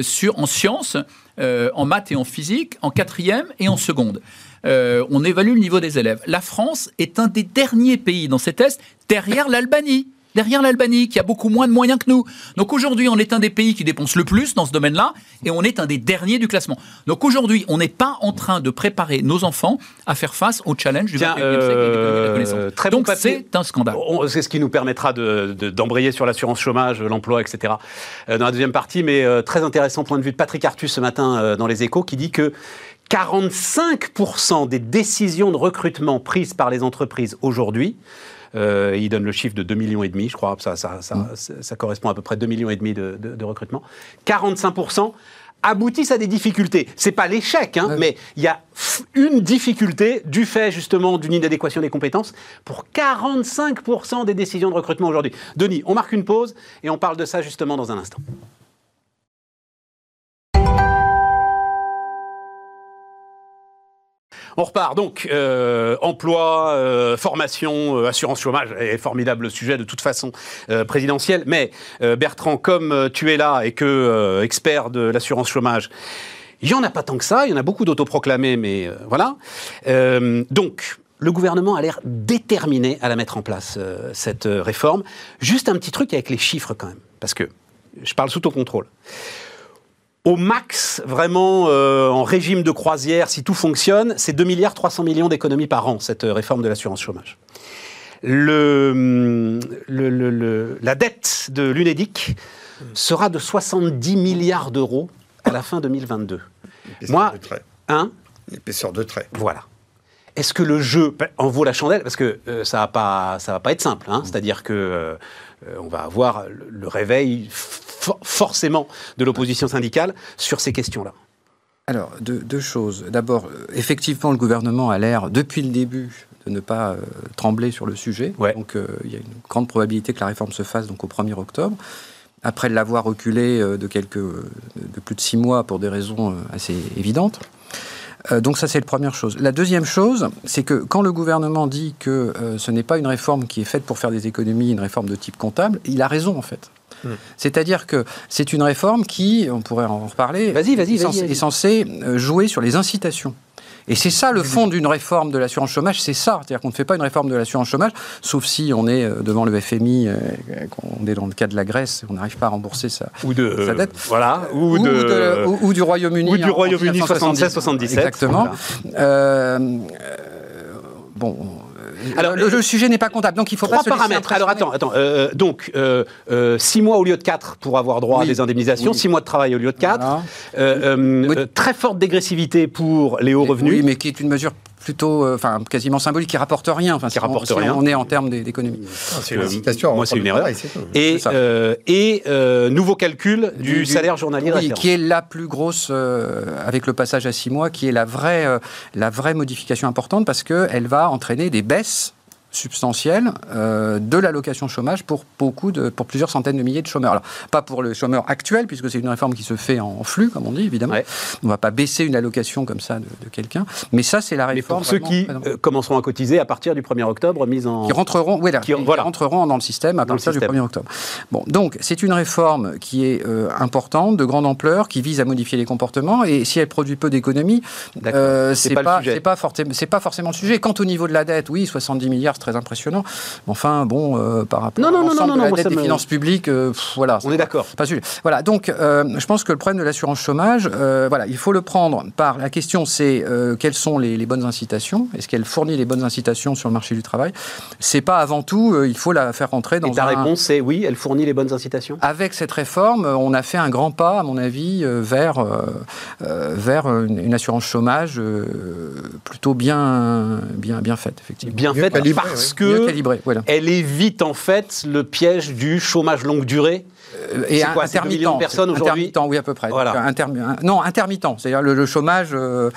sur en sciences, en maths et en physique, en quatrième et en seconde. on évalue le niveau des élèves. La France est un des derniers pays dans ces tests derrière l'Albanie derrière l'Albanie, qui a beaucoup moins de moyens que nous. Donc aujourd'hui, on est un des pays qui dépense le plus dans ce domaine-là, et on est un des derniers du classement. Donc aujourd'hui, on n'est pas en train de préparer nos enfants à faire face au challenge du 21e euh, siècle Très Donc c'est un scandale. C'est ce qui nous permettra d'embrayer de, sur l'assurance chômage, l'emploi, etc. Euh, dans la deuxième partie, mais euh, très intéressant point de vue de Patrick Artus ce matin dans Les Échos, qui dit que 45% des décisions de recrutement prises par les entreprises aujourd'hui euh, il donne le chiffre de 2,5 millions et demi, je crois, ça, ça, ça, ça, correspond à peu près 2,5 millions et demi de, de, de recrutement. 45% aboutissent à des difficultés. C'est pas l'échec, hein, mais il y a une difficulté du fait justement d'une inadéquation des compétences pour 45% des décisions de recrutement aujourd'hui. Denis, on marque une pause et on parle de ça justement dans un instant. On repart donc. Euh, emploi, euh, formation, euh, assurance chômage, est formidable sujet de toute façon présidentiel. Mais Bertrand, comme tu es là et que expert de l'assurance chômage, il n'y en a pas tant que ça. Il y en a beaucoup d'autoproclamés, mais voilà. donc, le gouvernement a l'air déterminé à la mettre en place, cette réforme. Juste un petit truc avec les chiffres quand même, parce que je parle sous ton contrôle au max, vraiment euh, en régime de croisière, si tout fonctionne, c'est 2 milliards 300 millions d'économies par an, cette euh, réforme de l'assurance chômage. Le, la dette de l'UNEDIC sera de 70 milliards d'euros à la fin 2022. Moi, de trait. Hein Épaisseur de trait. Voilà. Est-ce que le jeu en vaut la chandelle? Parce que euh, ça va va pas être simple. Hein. C'est-à-dire que on va avoir le réveil forcément de l'opposition syndicale sur ces questions-là Alors, deux, choses. D'abord, euh, effectivement, le gouvernement a l'air, depuis le début, de ne pas euh, trembler sur le sujet. Donc, euh, il y a une grande probabilité que la réforme se fasse donc, au 1er octobre. Après l'avoir reculé de, quelques, de plus de six mois pour des raisons assez évidentes. Donc ça, c'est la première chose. La deuxième chose, c'est que quand le gouvernement dit que ce n'est pas une réforme qui est faite pour faire des économies, une réforme de type comptable, il a raison en fait. C'est-à-dire que c'est une réforme qui, on pourrait en reparler, vas -y, vas -y, est censée euh, jouer sur les incitations. Et c'est ça le fond d'une réforme de l'assurance chômage, c'est ça. C'est-à-dire qu'on ne fait pas une réforme de l'assurance chômage, sauf si on est euh, devant le FMI, euh, on est dans le cas de la Grèce, on n'arrive pas à rembourser sa, ou de, sa dette. voilà, ou, de, ou, du Royaume-Uni. Ou du Royaume-Uni 76-77. Exactement. bon, alors, le, sujet n'est pas comptable, donc il faut trois pas paramètres. Alors attends, attends. Euh, donc euh, euh, six mois au lieu de quatre pour avoir droit à des indemnisations, six mois de travail au lieu de quatre. Très forte dégressivité pour les hauts revenus. Oui, mais qui est une mesure plutôt, enfin quasiment symbolique, qui rapporte rien. Enfin, qui rapporte rien. On est en termes d'économie. Ah, c'est une citation. Moi, c'est une erreur. Et, et nouveau calcul du, salaire journalier oui, qui est la plus grosse avec le passage à six mois, qui est la vraie, la vraie modification importante parce qu'elle va entraîner des baisses substantielle euh, de l'allocation chômage pour beaucoup de, pour plusieurs centaines de milliers de chômeurs. Alors, pas pour le chômeur actuel, puisque c'est une réforme qui se fait en flux, comme on dit, évidemment. On ne va pas baisser une allocation comme ça de, quelqu'un. Mais ça, c'est la réforme. Mais pour ceux qui euh, commenceront à cotiser à partir du 1er octobre, mise en. Qui rentreront, oui, qui, rentreront dans le système à partir du 1er octobre. Bon, donc, c'est une réforme qui est euh, importante, de grande ampleur, qui vise à modifier les comportements. Et si elle produit peu d'économies, c'est pas, pas, pas, pas, forcément le sujet. Quant au niveau de la dette, oui, 70 milliards, très impressionnant. Enfin, bon, euh, par rapport non, à l'ensemble de la dette des finances publiques, euh, voilà. On est d'accord. Pas sujet. Voilà, donc je pense que le problème de l'assurance chômage, voilà, il faut le prendre par la question, c'est quelles sont les, les bonnes incitations? Est-ce qu'elle fournit les bonnes incitations sur le marché du travail? C'est pas avant tout, il faut la faire rentrer dans. Et ta réponse, c'est oui, elle fournit les bonnes incitations? Avec cette réforme, on a fait un grand pas, à mon avis, vers vers une, assurance chômage plutôt bien bien bien faite, effectivement. Bien faite parce que elle évite en fait le piège du chômage longue durée. Euh, et quoi, intermittent, de personnes aujourd'hui intermittent, oui à peu près. Voilà. non, intermittent, c'est-à-dire le, chômage, euh,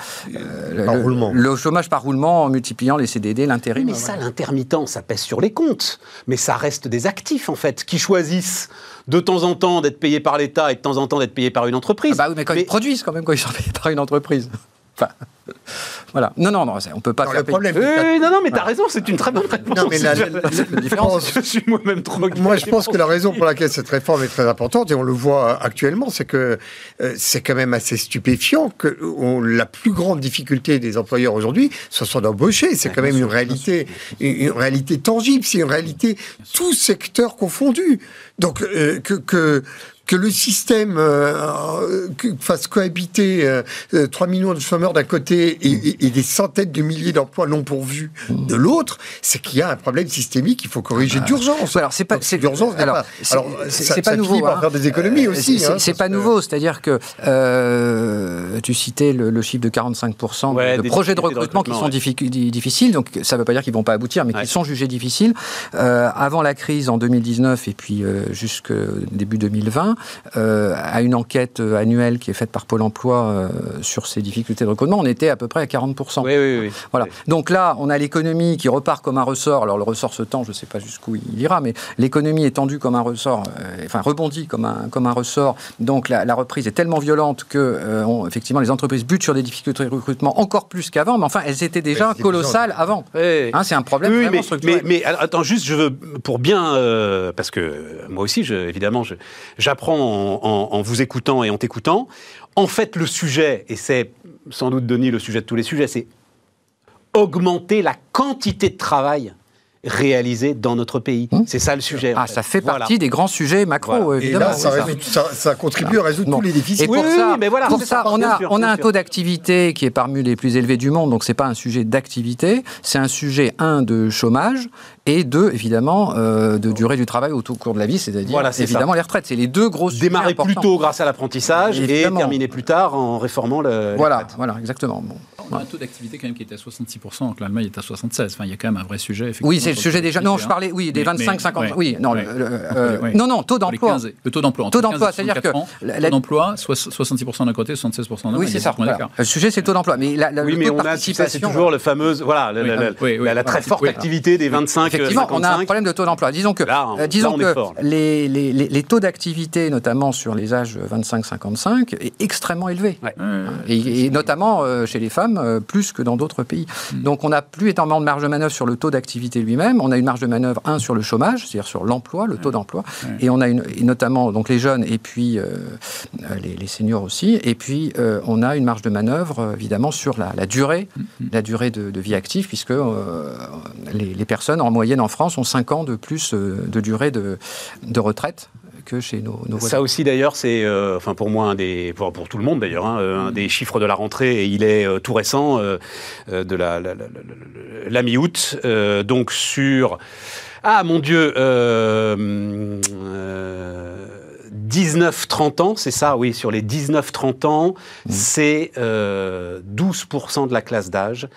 par le, roulement. le chômage par roulement en multipliant les CDD, l'intérim. mais ça, l'intermittent, ça pèse sur les comptes, mais ça reste des actifs en fait qui choisissent de temps en temps d'être payés par l'État et de temps en temps d'être payés par une entreprise. Ah bah oui, mais quand ils produisent quand même quand ils sont payés par une entreprise. Enfin, voilà. Non, non, non, on peut pas faire. Le problème, oui, non, non, mais tu as raison, c'est une très bonne réponse. Non, mais la, différence, je suis moi-même trop. Moi, je pense que la raison pour laquelle cette réforme est très importante, et on le voit actuellement, c'est que euh, c'est quand même assez stupéfiant que la plus grande difficulté des employeurs aujourd'hui, ce soit d'embaucher. C'est quand même une réalité, une, réalité tangible. C'est une réalité tout secteur confondu. Donc euh, que, que que le système euh, fasse cohabiter 3 euh, millions de chômeurs d'un côté et, des centaines de milliers d'emplois non pourvus de l'autre, c'est qu'il y a un problème systémique qu'il faut corriger d'urgence. Alors c'est pas c'est d'urgence. Alors c'est pas nouveau. Hein. faire des économies aussi. C'est hein, pas nouveau, c'est-à-dire que tu citais le, chiffre de 45 de projets de recrutement qui sont difficiles. Donc ça ne veut pas dire qu'ils vont pas aboutir, mais qui sont jugés difficiles. avant la crise en 2019 et puis jusqu'au début 2020, euh, à une enquête annuelle qui est faite par Pôle emploi euh, sur ces difficultés de recrutement, on était à peu près à 40%. Oui, oui, oui. Voilà. Donc là, on a l'économie qui repart comme un ressort. Alors le ressort se tend, je ne sais pas jusqu'où il ira, mais l'économie est tendue comme un ressort, euh, enfin rebondit comme un, comme un ressort. Donc la, reprise est tellement violente que, effectivement, les entreprises butent sur des difficultés de recrutement encore plus qu'avant, mais enfin, elles étaient déjà colossales avant. Hein, c'est un problème vraiment mais, structurel. Mais, attends, juste, je veux, pour bien, parce que moi aussi, je, évidemment, j'apprends en, vous écoutant et en t'écoutant. En fait, le sujet, et c'est sans doute, Denis, le sujet de tous les sujets, c'est augmenter la quantité de travail réalisé dans notre pays. Mmh. C'est ça le sujet. Ah, ça fait partie des grands sujets macro, évidemment. Et là, ça, contribue à résoudre tous les déficits. Et pour ça, mais voilà, pour ça, on a, on a un taux d'activité qui est parmi les plus élevés du monde, donc c'est pas un sujet d'activité, c'est un sujet, un, de chômage, et deux, évidemment, euh, de durée du travail au cours de la vie, c'est-à-dire évidemment les retraites. C'est les deux grosses Démarrer plus tôt grâce à l'apprentissage et terminer plus tard en réformant le. Voilà, voilà, exactement. Bon. On a un taux d'activité quand même qui est à 66%, donc l'Allemagne est à 76%. Enfin, il y a quand même un vrai sujet. Oui, c'est le sujet déjà. Non, je parlais, oui, des 25-50. Oui, non, euh, non, non, taux d'emploi. Le taux d'emploi. Taux d'emploi, c'est-à-dire que. Taux d'emploi, 66% d'un côté, 76% de l'autre. Oui, c'est ça. Le sujet, c'est le taux d'emploi. Mais oui, mais on a, c'est toujours le fameux, voilà, la très forte activité des 25 Effectivement, on a un problème de taux d'emploi. Disons que, euh, disons que les taux d'activité, notamment sur les âges 25-55, est extrêmement élevé. Et notamment euh, chez les femmes, plus que dans d'autres pays. Hmm. Donc on n'a plus énormément de marge de manœuvre sur le taux d'activité lui-même. On a une marge de manœuvre, un, sur le chômage, c'est-à-dire sur l'emploi, le taux d'emploi. Et on a une, notamment donc les jeunes et puis euh, les, seniors aussi. Et puis euh, on a une marge de manœuvre, euh, évidemment, sur la, durée, hmm. la durée de, vie active, puisque les, personnes, en moyenne en France, ont 5 ans de plus de durée de, de retraite que chez nos, voisins. Ça aussi d'ailleurs, c'est, euh, enfin pour moi, un des, pour, tout le monde d'ailleurs, hein, un des chiffres de la rentrée, et il est euh, tout récent, euh, de la, la, mi-août, donc sur... Ah mon Dieu 19-30 ans, c'est ça, oui, sur les 19-30 ans, mmh. c'est 12% euh, de la classe d'âge,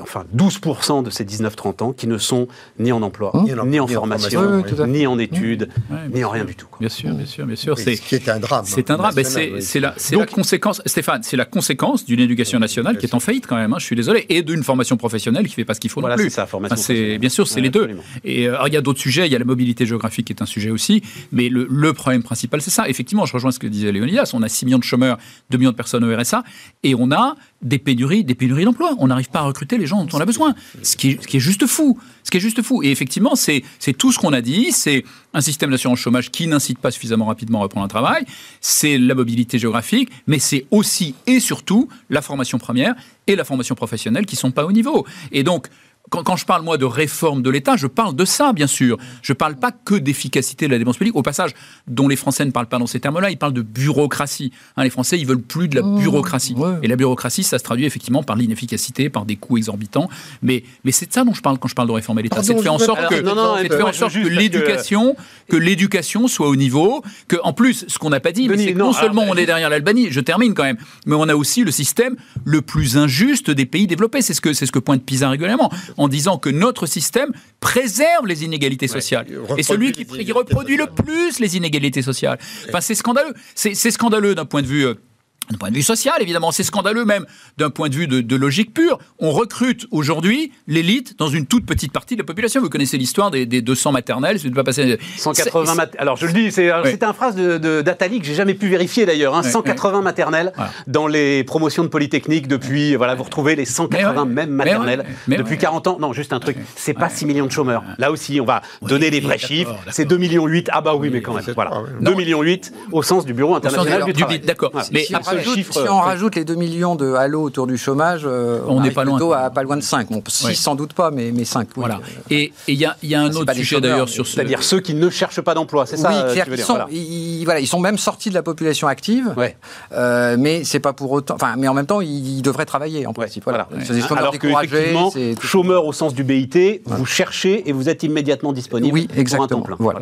enfin 12% de ces 19-30 ans qui ne sont ni en emploi, mmh. ni, en, formation, ni en études, ni en rien du tout. Bien sûr, bien sûr, bien sûr. c'est ce qui est un drame. C'est un drame. C'est la, la, conséquence, Stéphane, c'est la conséquence d'une éducation nationale qui est en faillite quand même, hein, je suis désolé, et d'une formation professionnelle qui ne fait pas ce qu'il faut voilà, non plus. Ça, formation bien sûr, c'est les deux. Et euh, il y a d'autres sujets, il y a la mobilité géographique qui est un sujet aussi, mais le, le problème principal, c'est ça. Effectivement, je rejoins ce que disait Léonidas, on a 6 millions de chômeurs, 2 millions de personnes au RSA, et on a des pénuries, des pénuries d'emplois. On n'arrive pas à recruter les gens dont on a besoin. Ce qui ce qui est juste fou. Ce qui est juste fou. Et effectivement, c'est tout ce qu'on a dit. C'est un système d'assurance chômage qui n'incite pas suffisamment rapidement à reprendre un travail. C'est la mobilité géographique, mais c'est aussi et surtout la formation première et la formation professionnelle qui sont pas au niveau. Et donc, quand, je parle, moi, de réforme de l'État, je parle de ça, bien sûr. Je ne parle pas que d'efficacité de la dépense publique. Au passage, dont les Français ne parlent pas dans ces termes-là, ils parlent de bureaucratie. Hein, les Français, ils veulent plus de la mmh. bureaucratie. Et la bureaucratie, ça se traduit effectivement par l'inefficacité, par des coûts exorbitants. Mais, mais c'est de ça dont je parle quand je parle de réformer l'État. C'est de faire en sorte que, que l'éducation, que l'éducation soit au niveau, que, en plus, ce qu'on n'a pas dit, c'est que non, seulement on est derrière l'Albanie, je termine quand même, mais on a aussi le système le plus injuste des pays développés. C'est ce que, c'est ce que pointe PISA régulièrement en disant que notre système préserve les inégalités sociales. et celui qui, reproduit le plus les inégalités sociales. Enfin, c'est scandaleux. C'est scandaleux d'un point de vue... D'un point de vue social, évidemment, c'est scandaleux même d'un point de vue de, logique pure. On recrute aujourd'hui l'élite dans une toute petite partie de la population. Vous connaissez l'histoire des, 200 maternelles, c'est pas passer. 180 Alors je le dis, c'est oui. un phrase d'Atali que j'ai jamais pu vérifier d'ailleurs. 180 hein. maternelles dans les promotions de Polytechnique depuis. Voilà, vous retrouvez les 180 mêmes maternelles depuis 40 ans. Non, juste un truc. C'est pas 6 millions de chômeurs. Là aussi, on va donner les vrais chiffres. C'est 2 millions 8. Ah bah oui, mais quand même. Voilà, 2 millions 8 au sens du Bureau international du travail. D'accord. Mais si on rajoute les 2 millions de halo autour du chômage, euh, on n'est pas loin. À pas loin de 5. Bon, 6 sans doute pas, mais, mais 5. Voilà. Et il y a, y a, un autre sujet d'ailleurs sur ce. C'est-à-dire ceux qui ne cherchent pas d'emploi, c'est ça Oui, euh, ils, sont, ils, voilà, ils sont même sortis de la population active, ouais. euh, mais c'est pas pour autant. Enfin, mais en même temps, ils, devraient travailler en principe. Voilà. Alors qu'effectivement, chômeurs au sens du BIT, vous cherchez et vous êtes immédiatement disponible oui, exactement. pour un temps plein. Voilà,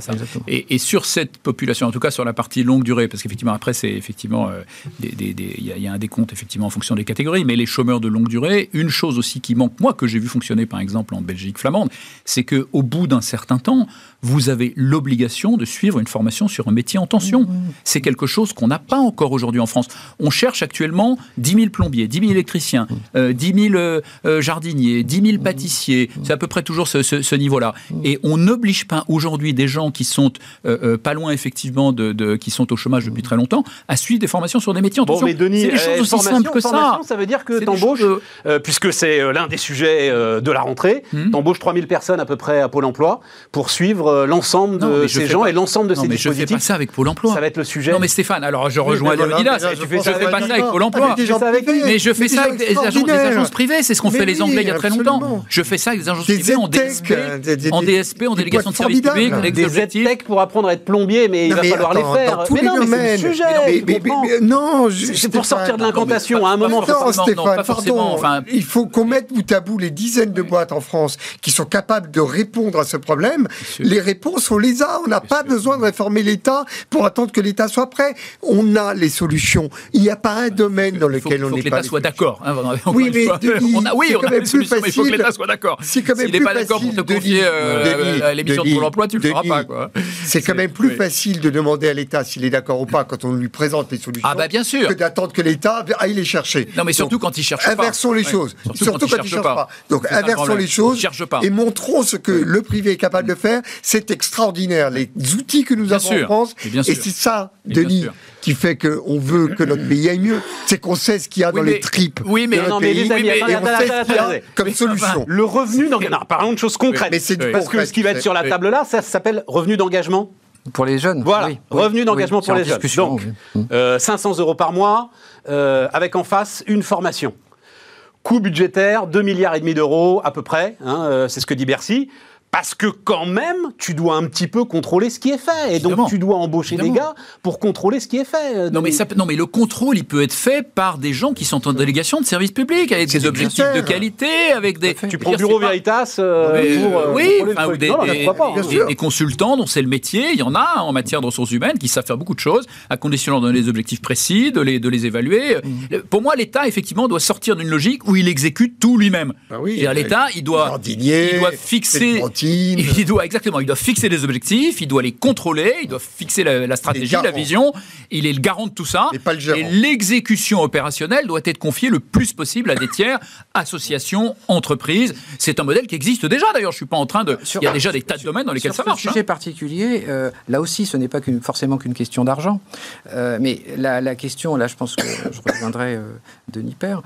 Et, sur cette population, en tout cas sur la partie longue durée, parce qu'effectivement après c'est effectivement euh, des, il y, a un décompte effectivement en fonction des catégories, mais les chômeurs de longue durée, une chose aussi qui manque, moi que j'ai vu fonctionner par exemple en Belgique flamande, c'est que au bout d'un certain temps, vous avez l'obligation de suivre une formation sur un métier en tension. Mmh. C'est quelque chose qu'on n'a pas encore aujourd'hui en France. On cherche actuellement 10 000 plombiers, 10 000 électriciens, 10 mmh. 000 euh, euh, jardiniers, 10 000 mmh. pâtissiers. C'est à peu près toujours ce, niveau-là. Et on n'oblige pas aujourd'hui des gens qui sont euh, pas loin effectivement de, qui sont au chômage depuis très longtemps à suivre des formations sur des métiers en tension. c'est des choses aussi simples que ça. Ça veut dire que t'embauches, puisque c'est l'un des sujets de la rentrée, t'embauches 3000 personnes à peu près à Pôle Emploi pour suivre euh, l'ensemble de ces gens et l'ensemble de ces mais dispositifs. Je fais pas ça avec Pôle Emploi. Ça va être le sujet. Non, mais Stéphane, alors je rejoins oui, Tu fais ça, fais pas ça avec Pôle Emploi. Mais je fais ça avec des agences privées. C'est ce qu'ont fait les Anglais il y a très longtemps. Je fais ça avec des agences privées en DSP, en DSP, en délégation de service public, avec des tech pour apprendre à être plombier, mais il va falloir les faire. Mais non, mais c'est le sujet. Non, c'est pour sortir de l'incantation. À un moment, Stéphane, pardon. Il faut qu'on mette bout à bout les dizaines de boîtes en France qui sont capables de répondre à ce problème. Les réponses, on les a. On n'a pas besoin de réformer l'État pour attendre que l'État soit prêt. On a les solutions. Il n'y a pas un domaine dans lequel on n'est pas. Que l'État soit d'accord. Hein, oui, mais on a, oui, on a solutions, mais il faut que l'État soit d'accord. C'est quand même S'il n'est pas d'accord pour te confier euh, l'émission de Pôle emploi, tu ne le feras pas. C'est quand même plus facile de demander à l'État s'il est d'accord ou pas quand on lui présente les solutions. Ah bah bien sûr. Que d'attendre que l'État aille les chercher. Non, mais surtout quand il cherche pas. Inversons les choses. Surtout quand il cherche pas. Donc inversons les choses et montrons ce que le privé est capable de faire. C'est extraordinaire les outils que nous avons en France. Et c'est ça, Denis, qui fait qu'on veut que notre pays aille mieux. C'est qu'on sait ce qu'il y a dans les tripes. Oui, mais non, mais les amis, et on sait ce qu'il y a comme solution. Le revenu d'engagement. Parlons de choses concrètes. Parce que ce qui va être sur la table là, ça s'appelle revenu d'engagement. Pour les jeunes. Voilà, revenu d'engagement pour les jeunes. Donc, 500 euros par mois, euh, avec en face une formation. Coût budgétaire, 2 milliards et demi d'euros à peu près, hein, euh, c'est ce que dit Bercy parce que quand même, tu dois un petit peu contrôler ce qui est fait. Et donc, tu dois embaucher des gars pour contrôler ce qui est fait. Euh, non mais, ça, non, mais le contrôle, il peut être fait par des gens qui sont en délégation de service public, avec des objectifs de qualité, avec des... Tu prends Bureau Veritas euh, pour... Euh, oui, ou des, des, consultants dont c'est le métier. Il y en a en matière de ressources humaines qui savent faire beaucoup de choses, à condition de leur donner des objectifs précis, de les, de les évaluer. Mmh. Pour moi, l'État, effectivement, doit sortir d'une logique où il exécute tout lui-même. Bah oui, L'État, il doit, il doit fixer il doit exactement, il doit fixer des objectifs, il doit les contrôler, il doit fixer la, stratégie, la vision. Il est le garant de tout ça. et l'exécution opérationnelle doit être confiée le plus possible à des tiers, associations, entreprises. C'est un modèle qui existe déjà. D'ailleurs, je suis pas en train de. il y a déjà des tas de domaines dans lesquels ça marche. Sur ce sujet particulier, euh, là aussi, ce n'est pas forcément qu'une question d'argent, euh, mais la, question, là, je pense que je reviendrai euh, Denis Père,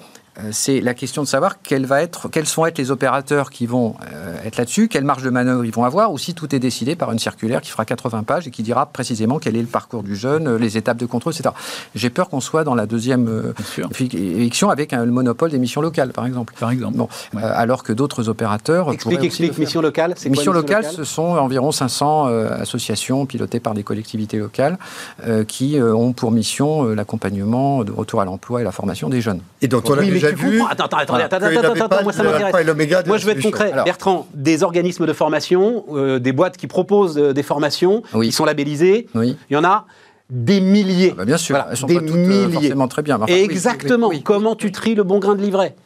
c'est la question de savoir quel va être, quels vont être les opérateurs qui vont euh, être là-dessus, quelle marge de manœuvre ils vont avoir, ou si tout est décidé par une circulaire qui fera 80 pages et qui dira précisément quel est le parcours du jeune, euh, les étapes de contrôle, etc. J'ai peur qu'on soit dans la deuxième élection avec un, le monopole des missions locales, par exemple. Par exemple. Bon, alors que d'autres opérateurs. Explique, explique, mission locale. C'est mission locale, ce sont environ 500 associations pilotées par des collectivités locales qui ont pour mission l'accompagnement de retour à l'emploi et la formation des jeunes. Et donc, on a déjà vu. Attends, attends, attends, attends, attends, attends, moi ça m'intéresse. Moi je vais être concret. Bertrand, des organismes de formation, euh, des boîtes qui proposent euh, des formations, qui sont labellisées, il y en a des milliers. Ah bah bien sûr, elles sont des pas toutes, euh, milliers. forcément très bien. Exactement. Comment tu tries le bon grain de livret?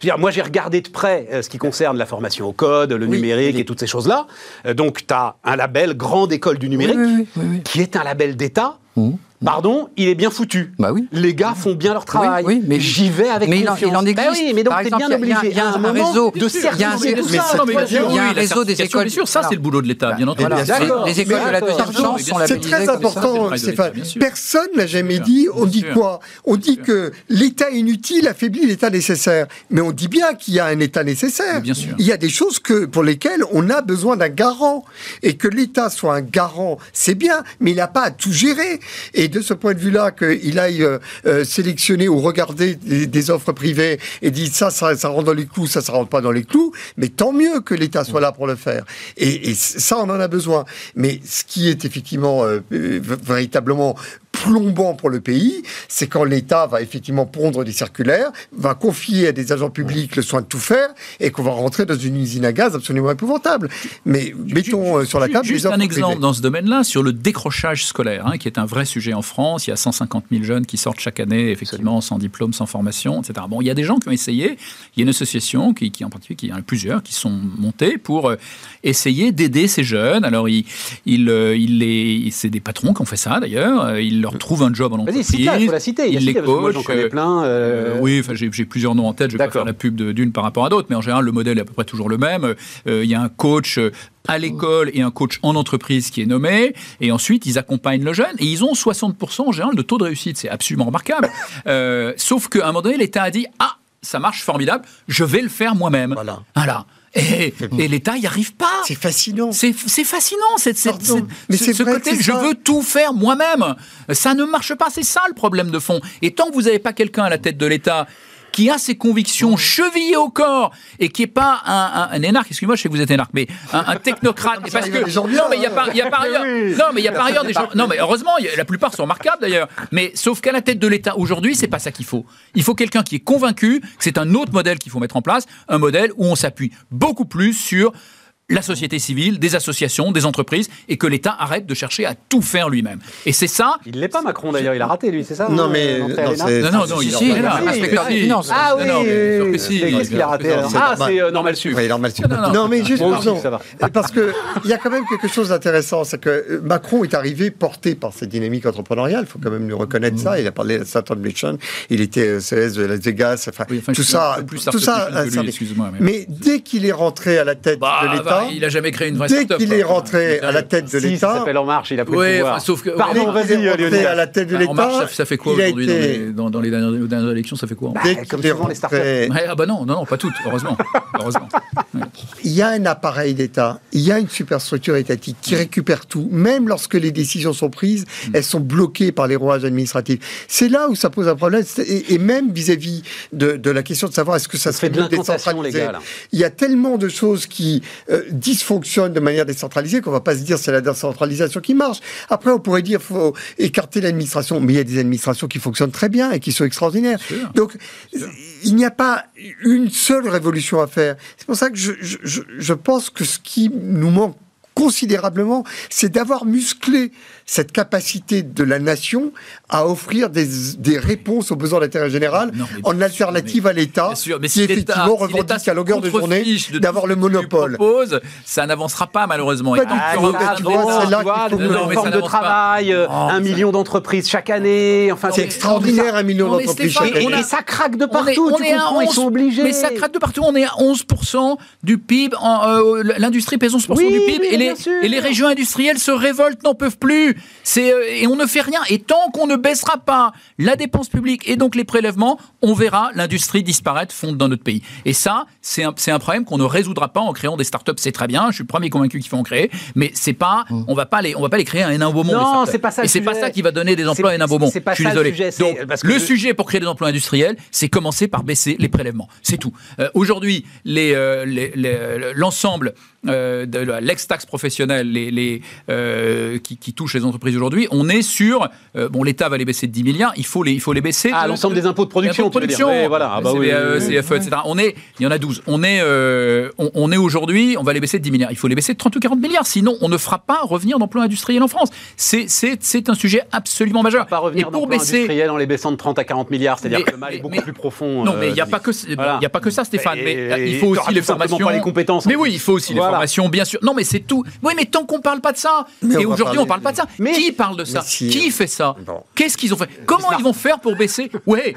Dire, moi, j'ai regardé de près ce qui concerne la formation au code, le numérique et toutes ces choses-là. donc, tu as un label Grande École du numérique, qui est un label d'État. Mmh. Pardon, il est bien foutu. Bah oui. Les gars font bien leur travail. Oui, mais j'y vais avec mais confiance. Il en, existe. Bah oui, mais donc t'es bien obligé. Il y a un, réseau de ça. Il y a un réseau des écoles. Sûr, ça c'est le boulot de l'État, bien entendu. Les écoles de la deuxième chance sont C'est très important, Stéphane. Personne n'a jamais dit. On dit quoi? On dit que l'État inutile affaiblit l'État nécessaire. Mais on dit bien qu'il y a un État nécessaire. Bien sûr. Il y a des choses que pour lesquelles on a besoin d'un garant et que l'État soit un garant, c'est bien, mais il n'a pas à tout gérer. Et de ce point de vue-là, qu'il aille euh, euh, sélectionner ou regarder des, offres privées et ça, ça, ça, rentre dans les clous, ça, ça rentre pas dans les clous, mais tant mieux que l'État soit là pour le faire. Et, ça, on en a besoin. Mais ce qui est effectivement euh, véritablement plombant pour le pays, c'est quand l'État va effectivement pondre des circulaires, va confier à des agents publics le soin de tout faire, et qu'on va rentrer dans une usine à gaz absolument épouvantable. Mais mettons euh, sur la table juste un exemple dans ce domaine-là sur le décrochage scolaire, hein, qui est un vrai sujet en France. Il y a 150 000 jeunes qui sortent chaque année, effectivement, sans diplôme, sans formation, etc. Bon, il y a des gens qui ont essayé. Il y a une association qui, qui en particulier, qui, il y en a plusieurs qui sont montées pour euh, essayer d'aider ces jeunes. Alors, il, il, euh, il c'est des patrons qui ont fait ça d'ailleurs. Ils leur trouvent un job en entreprise. Il faut la citer. Il, les coach. Euh, plein. Euh, oui, enfin, j'ai plusieurs noms en tête. Je vais pas faire la pub d'une par rapport à d'autres, mais en général, le modèle est à peu près toujours le même. Il y a un coach à l'école et un coach en entreprise qui est nommé, et ensuite ils accompagnent le jeune, et ils ont 60% en général de taux de réussite, c'est absolument remarquable. sauf qu'à un moment donné, l'État a dit, ah, ça marche formidable, je vais le faire moi-même. Voilà. voilà. Et, l'État n'y arrive pas. C'est fascinant. C'est fascinant, cette, Mais ce, ce côté, je veux tout faire moi-même. Ça ne marche pas, c'est ça le problème de fond. Et tant que vous n'avez pas quelqu'un à la tête de l'État qui a ses convictions chevillées au corps et qui est pas un, un, énarque, excusez-moi, je sais que vous êtes énarque, mais un, technocrate. parce que, non, mais il y a par, ailleurs, non, mais il y a par ailleurs des gens, non, mais heureusement, la plupart sont remarquables d'ailleurs. Mais sauf qu'à la tête de l'État aujourd'hui, c'est pas ça qu'il faut. Il faut quelqu'un qui est convaincu que c'est un autre modèle qu'il faut mettre en place, un modèle où on s'appuie beaucoup plus sur la société civile, des associations, des entreprises, et que l'État arrête de chercher à tout faire lui-même. Et c'est ça. Il l'est pas, Macron d'ailleurs, il a raté lui, c'est ça Non, mais. Non, non, non, il est là. Ah oui, qu'est-ce qu'il a raté Ah, c'est normal. Oui, normal suivre. Non, mais juste Parce qu'il y a quand même quelque chose d'intéressant, c'est que Macron est arrivé porté par cette dynamique entrepreneuriale, il faut quand même lui reconnaître ça. Il a parlé de Saturn Mission, il était CS de Las Vegas, enfin, tout ça. Tout ça. Mais dès qu'il est rentré à la tête de l'État, il n'a jamais créé une vraie Dès qu'il est rentré à la tête de l'État. Il s'appelle En Marche, il a pris le pouvoir. sauf que. Pardon, vas-y, Lionel. à la tête de l'État. En Marche, ça fait quoi aujourd'hui dans, dans, les dernières élections Ça fait quoi bah, Comme souvent les startups. Ah bah non, non, non, pas toutes, heureusement. heureusement. il y a un appareil d'État, il y a une superstructure étatique qui récupère tout, même lorsque les décisions sont prises, mm. elles sont bloquées par les rouages administratifs. C'est là où ça pose un problème, et, même vis-à-vis de, la question de savoir est-ce que ça, se fait de. Il y a tellement de choses qui euh, dysfonctionnent de manière décentralisée qu'on va pas se dire c'est la décentralisation qui marche. Après, on pourrait dire faut écarter l'administration, mais il y a des administrations qui fonctionnent très bien et qui sont extraordinaires. Donc, il n'y a pas une seule révolution à faire. C'est pour ça que je, je, je pense que ce qui nous manque considérablement, c'est d'avoir musclé cette capacité de la nation à offrir des, des réponses aux besoins d'intérêt général en alternative à l'État, qui effectivement revendique à longueur de journée d'avoir le monopole. Propose, ça n'avancera pas malheureusement. Pas ah, tu vois, c'est là qu'il faut une forme de travail, euh, un million d'entreprises chaque année. Enfin, c'est extraordinaire un million d'entreprises chaque année. Et ça craque de partout. tu comprends, ils sont obligés. Mais ça craque de partout. On est à 11% du PIB. Euh, l'industrie pèse 11% du PIB et les, et les régions industrielles se révoltent, n'en peuvent plus. C'est euh, et on ne fait rien. Et tant qu'on ne baissera pas la dépense publique et donc les prélèvements, on verra l'industrie disparaître, fondre dans notre pays. Et ça, c'est un, un, problème qu'on ne résoudra pas en créant des startups. C'est très bien. Je suis le premier convaincu qu'il faut en créer, mais c'est pas, mmh. on va pas les, on va pas les créer un énorme Beaumont. Non, c'est pas ça. Et c'est pas ça qui va donner des emplois à un Beaumont. Je suis désolé. Le, sujet, donc, le sujet pour créer des emplois industriels, c'est commencer par baisser les prélèvements. C'est tout. Euh, aujourd'hui, euh, l'ensemble les, de l'ex-taxe professionnelle, les, les qui, qui touchent les entreprises aujourd'hui, on est sur euh, bon l'État va les baisser de 10 milliards, il faut les il faut les baisser. Ah, l'ensemble des impôts de production. production, voilà. Ah, bah CFE, etc. On est il y en a 12. On est euh, on, est aujourd'hui, on va les baisser de 10 milliards. Il faut les baisser de 30 ou 40 milliards, sinon on ne fera pas revenir d'emplois industriels en France. C'est un sujet absolument majeur. Pas revenir Et pour baisser industriels en les baissant de 30 à 40 milliards, c'est-à-dire que le mal est beaucoup plus profond. Non, mais il n'y a euh, pas que il y a pas que ça, Stéphane. mais il faut aussi les formations. les compétences. Mais oui, il faut aussi les formations, bien sûr. Non, mais c'est tout. Oui, mais tant qu'on parle pas de ça. Et aujourd'hui, on parle pas de ça. Qui parle de ça Qui fait ça Qu'est-ce qu'ils ont fait Comment ils vont faire pour baisser Ouais.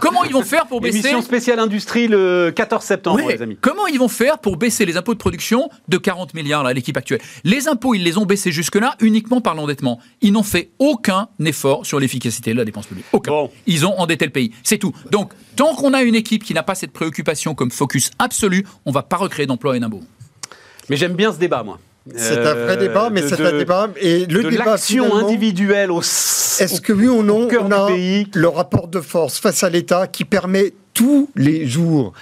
comment ils vont faire pour baisser Émission spéciale industrie le 14 septembre, les amis. Comment ils vont faire pour baisser les impôts de production de 40 milliards à l'équipe actuelle Les impôts, ils les ont baissés jusque-là uniquement par l'endettement. Ils n'ont fait aucun effort sur l'efficacité de la dépense publique. Aucun. Ils ont endetté le pays. C'est tout. Donc, tant qu'on a une équipe qui n'a pas cette préoccupation comme focus absolu, on ne va pas recréer d'emplois et d'impôts. Mais j'aime bien ce débat, moi. C'est un vrai débat, mais c'est un débat. Et le de débat l'action individuelle au Est-ce que oui ou non, on a le rapport de force face à l'État qui permet tous les jours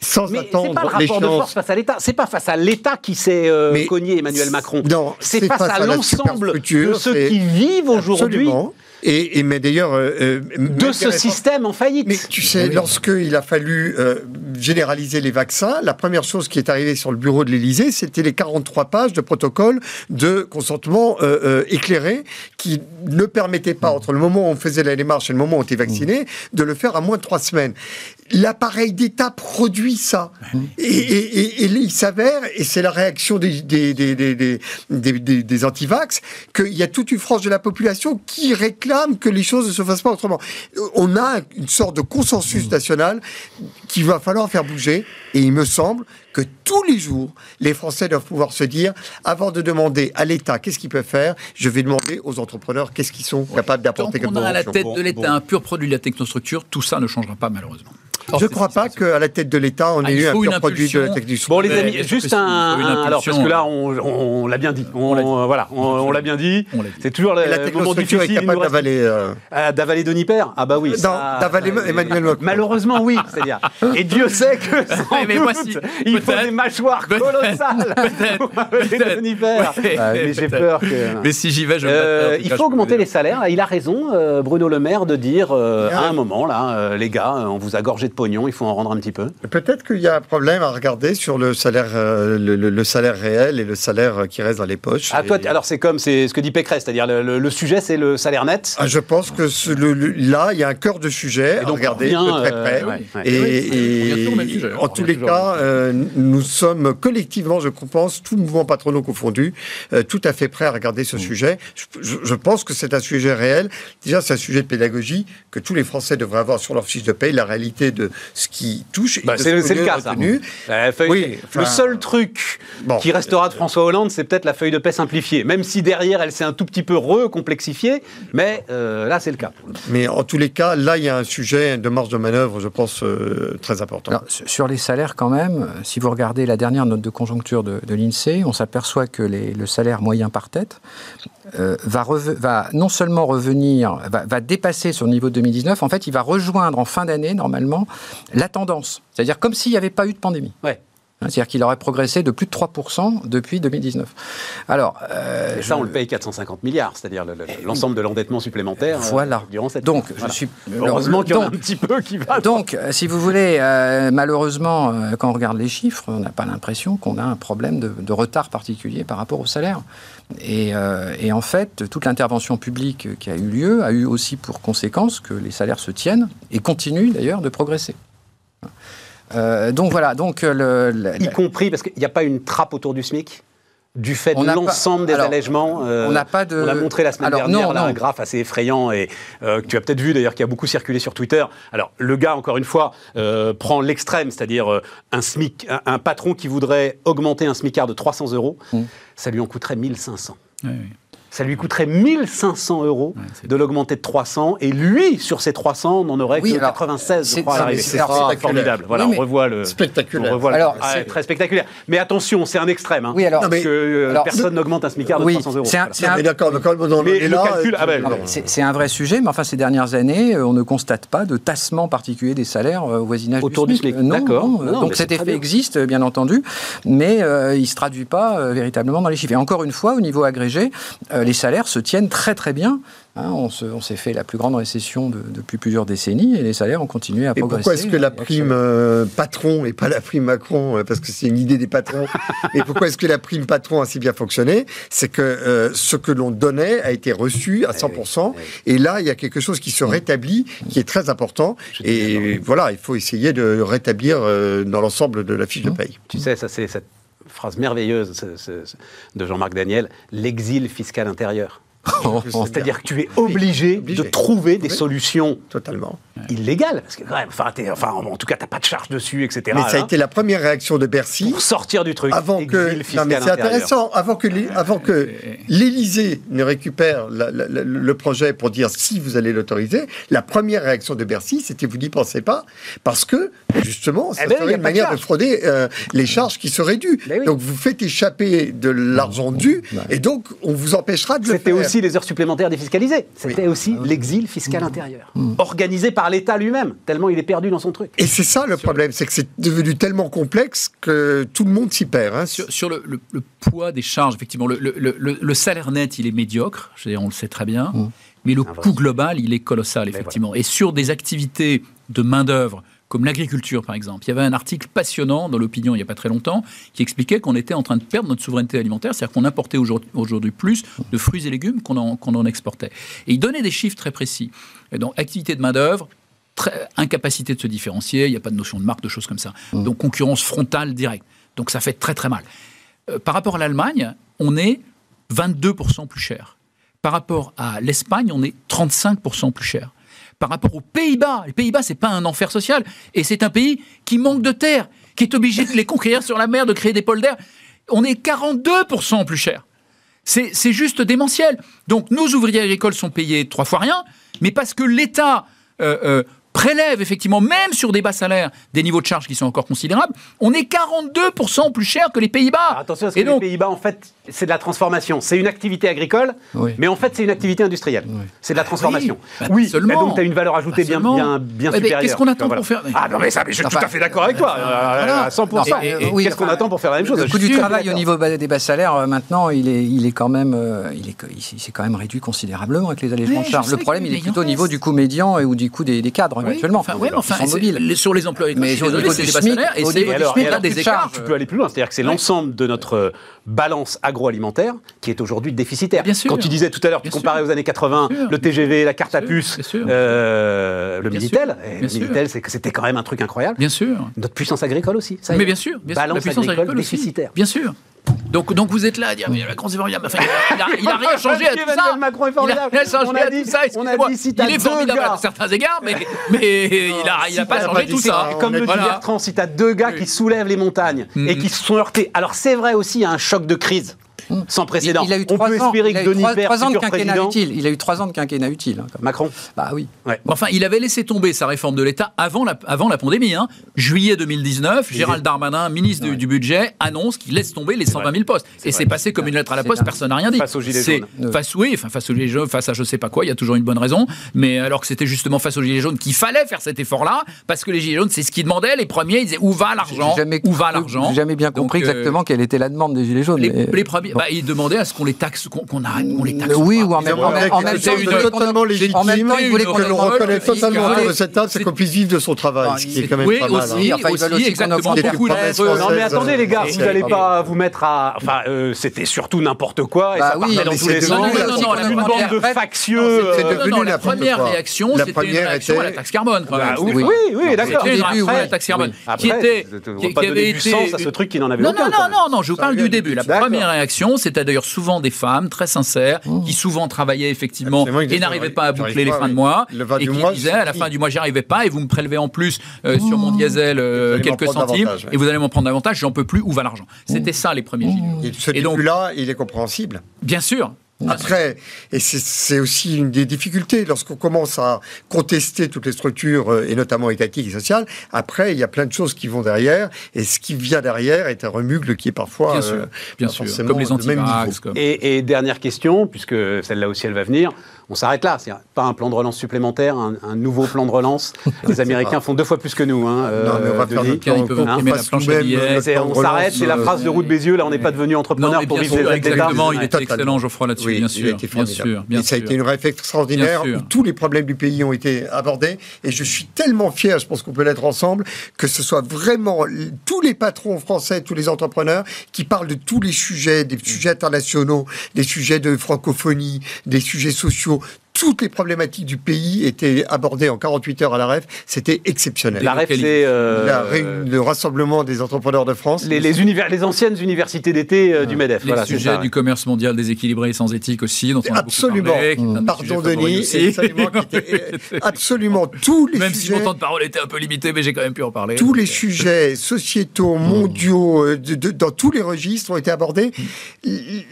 sans mais attendre pas le rapport de force face à l'État. C'est pas face à l'État qui s'est euh, cogné Emmanuel Macron. Non, c'est face, à, l'ensemble de ceux qui vivent aujourd'hui et, mais d'ailleurs, euh, euh, de ce système en faillite. Mais tu sais, lorsqu'il a fallu euh, généraliser les vaccins, la première chose qui est arrivée sur le bureau de l'Élysée, c'était les 43 pages de protocole de consentement éclairé qui ne permettaient pas, entre le moment où on faisait la démarche et le moment où on était vacciné, de le faire à moins de trois semaines l'appareil d'État produit ça. Et, il s'avère, et c'est la réaction des, des, des, des, antivax, qu'il y a toute une frange de la population qui réclame que les choses ne se fassent pas autrement. On a une sorte de consensus national qu'il va falloir faire bouger, et il me semble que tous les jours, les Français doivent pouvoir se dire, avant de demander à l'État qu'est-ce qu'il peut faire, je vais demander aux entrepreneurs qu'est-ce qu'ils sont capables d'apporter comme on a à la tête de l'État un pur produit de la technostructure, tout ça ne changera pas malheureusement. Je ne crois pas qu'à la tête de l'État, on ah, ait eu un pur produit de la technique. Bon, les amis, juste un, alors parce que là, on, l'a bien dit. On, voilà, on, l'a bien dit. C'est toujours le, la technostructure est capable d'avaler. Euh... Ah, d'avaler Denis Père Ah bah oui. Non, d'avaler Emmanuel Macron. Malheureusement, oui. C'est-à-dire. Et Dieu sait que sans mais doute, il faut des mâchoires colossales pour Père. Mais j'ai peur que. Mais si j'y vais, je. Euh, il faut augmenter les salaires. Il a raison, euh, Bruno Le Maire, de dire euh, à un moment là, les gars, on vous a gorgé de pognon, il faut en rendre un petit peu Peut-être qu'il y a un problème à regarder sur le salaire, euh, le, salaire réel et le salaire qui reste dans les poches. Ah, toi, alors c'est comme c'est ce que dit Pécresse, c'est-à-dire le, sujet, c'est le salaire net ah, Je pense que là, il y a un cœur de sujet à regarder de très près. et, en tous les cas, euh, nous sommes collectivement, je pense, tout mouvement patronaux confondu, euh, tout à fait prêts à regarder ce mm. sujet. Je, pense que c'est un sujet réel. Déjà, c'est un sujet de pédagogie que tous les Français devraient avoir sur leur fiche de paye, la réalité de ce qui touche. Bah, c'est le cas, ça. oui, le seul truc qui restera de François Hollande, c'est peut-être la feuille de paix simplifiée, même si derrière elle s'est un tout petit peu recomplexifiée, mais euh, là c'est le cas. Mais en tous les cas, là il y a un sujet de marge de manœuvre, je pense, euh, très important. sur les salaires, quand même, si vous regardez la dernière note de conjoncture de, l'INSEE, on s'aperçoit que le salaire moyen par tête va, va, non seulement revenir, va, va, dépasser son niveau de 2019, en fait, il va rejoindre en fin d'année, normalement, la tendance. C'est-à-dire comme s'il n'y avait pas eu de pandémie. Ouais. Hein, c'est-à-dire qu'il aurait progressé de plus de 3% depuis 2019. Alors, euh, ça, on le paye 450 milliards, c'est-à-dire l'ensemble de l'endettement supplémentaire euh, voilà. durant cette Donc, je suis heureusement qu'il y en a un petit peu qui va. Donc, euh, si vous voulez, malheureusement, quand on regarde les chiffres, on n'a pas l'impression qu'on a un problème de, retard particulier par rapport au salaire. Et, et en fait, toute l'intervention publique qui a eu lieu a eu aussi pour conséquence que les salaires se tiennent et continuent d'ailleurs de progresser. Euh, donc voilà, donc euh, le, y compris parce qu'il n'y a pas une trappe autour du SMIC du fait de l'ensemble des allègements. Euh, on n'a pas de. On a montré la semaine dernière un graphe assez effrayant et que tu as peut-être vu d'ailleurs qui a beaucoup circulé sur Twitter. Alors le gars, encore une fois, prend l'extrême, c'est-à-dire un SMIC, un, patron qui voudrait augmenter un SMICard de 300 euros, mmh. ça lui en coûterait 1500. Oui, oui ça lui coûterait 1500 euros de l'augmenter de 300, et lui, sur ces 300, on en aurait que 96, je crois, C'est formidable. Voilà, on revoit le... Spectaculaire. alors, c'est très spectaculaire. Mais attention, c'est un extrême, hein, oui, alors, parce que euh, personne n'augmente un SMICAR de 300 euros. C'est un, un... d'accord, mais le calcul... Ah ben, c'est un vrai sujet, mais enfin, ces dernières années, euh, on ne constate pas de tassement particulier des salaires euh, au voisinage Autour du SMIC. D'accord. Donc cet effet existe, bien entendu, mais il ne se traduit pas véritablement dans les chiffres. Et encore une fois, au niveau agrégé, les salaires se tiennent très très bien. Hein. on, s'est fait la plus grande récession depuis plusieurs décennies et les salaires ont continué à progresser. Pourquoi est-ce que la prime euh, patron et pas la prime Macron, euh, parce que c'est une idée des patrons, et pourquoi est-ce que la prime patron a si bien fonctionné? C'est que euh, ce que l'on donnait a été reçu à 100%, eh eh et là il y a quelque chose qui se rétablit, qui est très important, et voilà, il faut essayer de rétablir dans l'ensemble de la fiche de mmh. paye. Tu sais, ça c'est cette phrase merveilleuse de Jean-Marc Daniel, l'exil fiscal intérieur. C'est-à-dire que tu es obligé, de trouver des solutions totalement illégales. Parce que, enfin, enfin, en tout cas, tu n'as pas de charge dessus, etc. Mais ça a été la première réaction de Bercy. Pour sortir du truc. Avant que. Non, mais c'est intéressant. Avant que, avant que l'Élysée ne récupère le projet pour dire si vous allez l'autoriser, la première réaction de Bercy, c'était vous n'y pensez pas, parce que, justement, ça eh ben serait une manière de, frauder euh, les charges qui seraient dues. Ben donc, vous faites échapper de l'argent dû, et donc, on vous empêchera de le faire aussi les heures supplémentaires défiscalisées. C'était aussi ah l'exil fiscal mmh. intérieur, mmh. organisé par l'État lui-même, tellement il est perdu dans son truc. Et c'est ça le problème, c'est que c'est devenu tellement complexe que tout le monde s'y perd. Hein. Sur, le, poids des charges, effectivement, le, salaire net, il est médiocre, je on le sait très bien, mmh. mais le coût global, il est colossal, effectivement. Et sur des activités de main-d'œuvre comme l'agriculture par exemple. Il y avait un article passionnant dans l'opinion il n'y a pas très longtemps qui expliquait qu'on était en train de perdre notre souveraineté alimentaire, c'est-à-dire qu'on importait aujourd'hui plus de fruits et légumes qu'on en, exportait. Et il donnait des chiffres très précis. Et donc activité de main-d'œuvre, incapacité de se différencier, il n'y a pas de notion de marque, de choses comme ça. Mmh. Donc concurrence frontale directe. Donc ça fait très très mal. Euh, par rapport à l'Allemagne, on est 22% plus cher. Par rapport à l'Espagne, on est 35% plus cher par rapport aux Pays-Bas. Les Pays-Bas, c'est pas un enfer social. Et c'est un pays qui manque de terre, qui est obligé de les conquérir sur la mer, de créer des pôles. On est 42% plus cher. C'est juste démentiel. Donc nos ouvriers agricoles sont payés trois fois rien, mais parce que l'État euh, euh, prélève effectivement, même sur des bas salaires, des niveaux de charges qui sont encore considérables, on est 42% plus cher que les Pays-Bas. Attention, parce que les Pays-Bas, en fait, c'est de la transformation. C'est une activité agricole, mais en fait, c'est une activité industrielle. C'est de la transformation. oui, bah, donc tu as une valeur ajoutée bien, bien, bien supérieure. Qu'est-ce qu'on attend pour faire Ah non, mais ça, je suis tout à fait d'accord avec toi, à 100%. Qu'est-ce qu'on attend pour faire la même chose Le coût du travail au niveau des bas salaires, euh, maintenant, il est, il est quand même, euh, il est, s'est quand même réduit considérablement avec les allégements de charges. Le problème, il est plutôt au niveau du coût médian et ou du coût des cadres, actuellement. Enfin, oui, enfin, sur les emplois mais au niveau du SMIC, et au niveau du SMIC, des écarts. Tu peux aller plus loin, c'est-à-dire que c'est l'ensemble de notre euh, balance agroalimentaire qui est aujourd'hui déficitaire. Quand tu disais tout à l'heure, tu comparais aux années 80 le TGV, la carte à puce, euh, le Minitel. Le Minitel, c'était quand même un truc incroyable. Bien sûr. Notre puissance agricole aussi. mais bien sûr. balance agricole déficitaire. Bien sûr. Donc, donc vous êtes là à dire, mais Macron c'est formidable. Enfin, il, a, il a rien changé à tout ça. Macron est formidable. Il a rien changé on a dit, ça. On a dit si il est formidable gars. à certains égards, mais, mais il a, il a pas changé tout ça. Comme le dit Bertrand, si tu as deux gars qui soulèvent les montagnes et qui se sont heurtés. Alors c'est vrai aussi, il y a un choc de crise sans précédent. Il, a eu On trois peut ans, espérer que Denis Père, ans de quinquennat président... utile. Il a eu trois ans de quinquennat utile. hein. Macron Bah oui. Enfin, il avait laissé tomber sa réforme de l'État avant la, avant la pandémie. Hein. Juillet 2019, Gérald Darmanin, ministre du, du Budget, annonce qu'il laisse tomber les 120 000 postes. Et c'est passé comme une lettre à la poste, personne n'a rien dit. Face aux Gilets jaunes. Face, oui, enfin, face aux Gilets jaunes, face à je sais pas quoi, il y a toujours une bonne raison. Mais alors que c'était justement face aux Gilets jaunes qu'il fallait faire cet effort-là, parce que les Gilets jaunes, c'est ce qu'ils demandaient. Les premiers, ils disaient où va l'argent? J'ai jamais Où va compris- l'argent? J'ai jamais bien Donc, compris euh, exactement quelle était la demande des Gilets jaunes. les, mais- les premiers, bah, ils demandaient à ce qu'on les taxe, qu'on qu'on arrête, qu'on les taxe. oui, ou en même, temps, qu'on- totalement légitime. en même temps, ils voulaient que l'on reconnaisse- reconnaît totalement autour de cette table, c'est c'est- qu'on puisse vivre de son travail, ce qui est quand même oui, pas mal. hein. Veulent aussi, aussi qu'on exactement. Non mais attendez les gars, vous n'allez c'est- pas vous mettre à... Enfin, euh, c'était surtout n'importe quoi et Bah ça oui, partait dans tous c'est les sens. Non, non, non, une la bande de première- factieux. c'est devenu non, non, la première réaction, La c'était une première réaction à la taxe carbone. Bah, oui, oui, oui, d'accord. La oui. taxe carbone. Qui était, qui, avait du été. sens à ce truc qui n'en avait non, aucun, non, non, non, non, je vous parle du début. La première réaction, c'était d'ailleurs souvent des femmes très sincères qui souvent travaillaient effectivement Absolument, et n'arrivaient pas à boucler les fins de mois Le et qui mois, disaient à la fin du mois, j'y arrivais pas et vous me prélevez en plus euh, sur mon diesel euh, quelques centimes ouais. et vous allez m'en prendre davantage, j'en peux plus, où va l'argent? C'était ça les premiers gilets jaunes. Et ce Et donc- début-là, il est compréhensible. Bien sûr. Après, et c'est- aussi une des difficultés lorsqu'on commence à contester toutes les structures, euh, et notamment étatiques et sociales, après, il y a plein de choses qui vont derrière, et ce qui vient derrière est un remugle qui est parfois... Bien sûr, euh, bien pas sûr. Comme les anti niveau. comme... Et, et dernière question, puisque celle-là aussi elle va venir, on s'arrête là. C'est pas un plan de relance supplémentaire, un, un nouveau plan de relance. Les Américains font deux fois plus que nous. Hein, Non, mais on va euh, faire Denis. notre plan, Ils peuvent qu'on imprimer la planche à de on s'arrête, c'est la euh, phrase de route Bézieux. Là, on n'est pas devenu entrepreneur pour vivre des exactement, il était excellent, Geoffroy, là-dessus, bien sûr. Bien sûr, ça a été une réflexion extraordinaire où tous les problèmes du pays ont été abordés. Et je suis tellement fier, je pense qu'on peut l'être ensemble, que ce soit vraiment tous les patrons français, tous les entrepreneurs qui parlent de tous les sujets, des sujets internationaux, des sujets de francophonie, des sujets sociaux. Toutes les problématiques du pays étaient abordées en 48 heures à la REF. C'était exceptionnel. La REF, c'est euh, le rassemblement des entrepreneurs de France. les, les univers- les anciennes universités d'été euh, du MEDEF. Les Voilà, sujets ça, du ouais. commerce mondial déséquilibré et sans éthique aussi, dont on a Absolument. parlé. Pardon Denis, aussi. et absolument, qui était- absolument tous les Même si mon temps de parole était un peu limité, mais j'ai quand même pu en parler. tous Donc, les euh, sujets sociétaux, mondiaux, euh, de- de- dans tous les registres ont été abordés.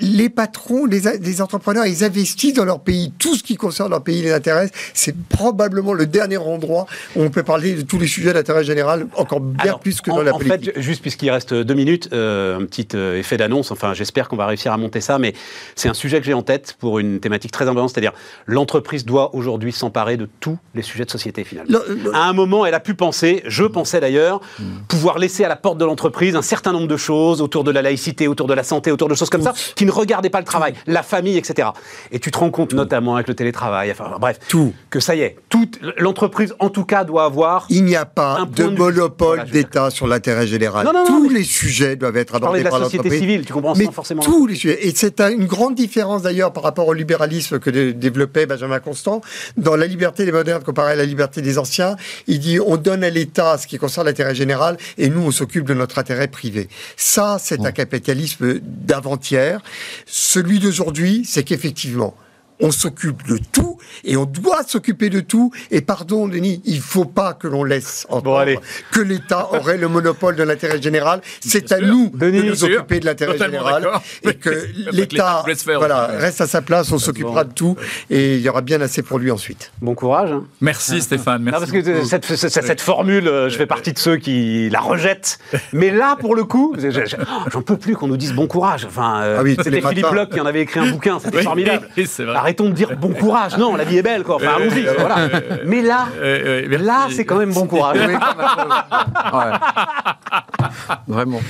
Les patrons, les, les entrepreneurs, ils investissent dans leur pays. Tout ce qui concerne leur pays les intéresse. C'est probablement le dernier endroit où on peut parler de tous les sujets d'intérêt général, encore bien Alors, plus que en, dans la en politique. fait, juste puisqu'il reste deux minutes, euh, un petit euh, effet d'annonce. Enfin, j'espère qu'on va réussir à monter ça, mais c'est un sujet que j'ai en tête pour une thématique très importante, c'est-à-dire l'entreprise doit aujourd'hui s'emparer de tous les sujets de société finalement. Le- le- À un moment, elle a pu penser, je pensais d'ailleurs, pouvoir laisser à la porte de l'entreprise un certain nombre de choses autour de la laïcité, autour de la santé, autour de choses comme ça, qui ne regardaient pas le travail, la famille, etc. Et tu te rends compte, notamment avec le télétravail, enfin bref, Tout. que ça y est, toute l'entreprise en tout cas doit avoir Il n'y a pas de monopole d'État sur l'intérêt général. Non, non, non, Tous mais- les sujets doivent être abordés de la par société l'entreprise. civile, tu comprends, Mais sans forcément- tous les sujets. Et c'est un- une grande différence d'ailleurs par rapport au libéralisme que dé- développait Benjamin Constant. Dans La liberté des modernes comparée à la liberté des anciens, il dit on donne à l'État ce qui concerne l'intérêt général et nous on s'occupe de notre intérêt privé. Ça, c'est un capitalisme d'avant-hier. Celui d'aujourd'hui, c'est qu'effectivement, on s'occupe de tout et on doit s'occuper de tout. Et pardon, Denis, il faut pas que l'on laisse entendre que l'État aurait le monopole de l'intérêt général. C'est à sûr. nous Denis, de nous sûr. occuper de l'intérêt général et que l'État voilà, reste à sa place, on s'occupera de tout et il y aura bien assez pour lui ensuite. bon courage. hein. Merci Stéphane, merci. Non, parce que cette, cette- cette formule, euh, je fais partie de ceux qui la rejettent. Mais là, pour le coup, je- je- j'en peux plus qu'on nous dise bon courage. Enfin, euh, Ah oui, c'était Philippe. Bloch qui en avait écrit un bouquin, c'était Oui, formidable. oui, c'est vrai. Arrêtons de dire bon courage. Non, la vie est belle, quoi. Enfin, allons-y. voilà. Mais là, Euh, euh, merci. là, c'est quand même bon courage. Ouais. Vraiment.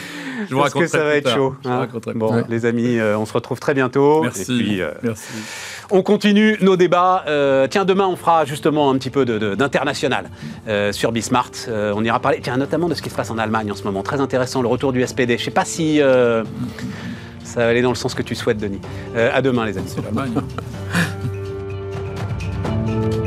Je vous Parce que ça va être tard. chaud. Je vous hein. Bon, les amis, euh, on se retrouve très bientôt. Merci. Et puis, euh, merci. On continue nos débats. Euh, tiens, demain, on fera justement un petit peu de- de- d'international euh, sur Bismart. Euh, on ira parler, tiens, notamment de ce qui se passe en Allemagne en ce moment. Très intéressant, le retour du SPD. Je ne sais pas si euh, ça va aller dans le sens que tu souhaites, Denis. Euh, à demain, les amis. C'est la.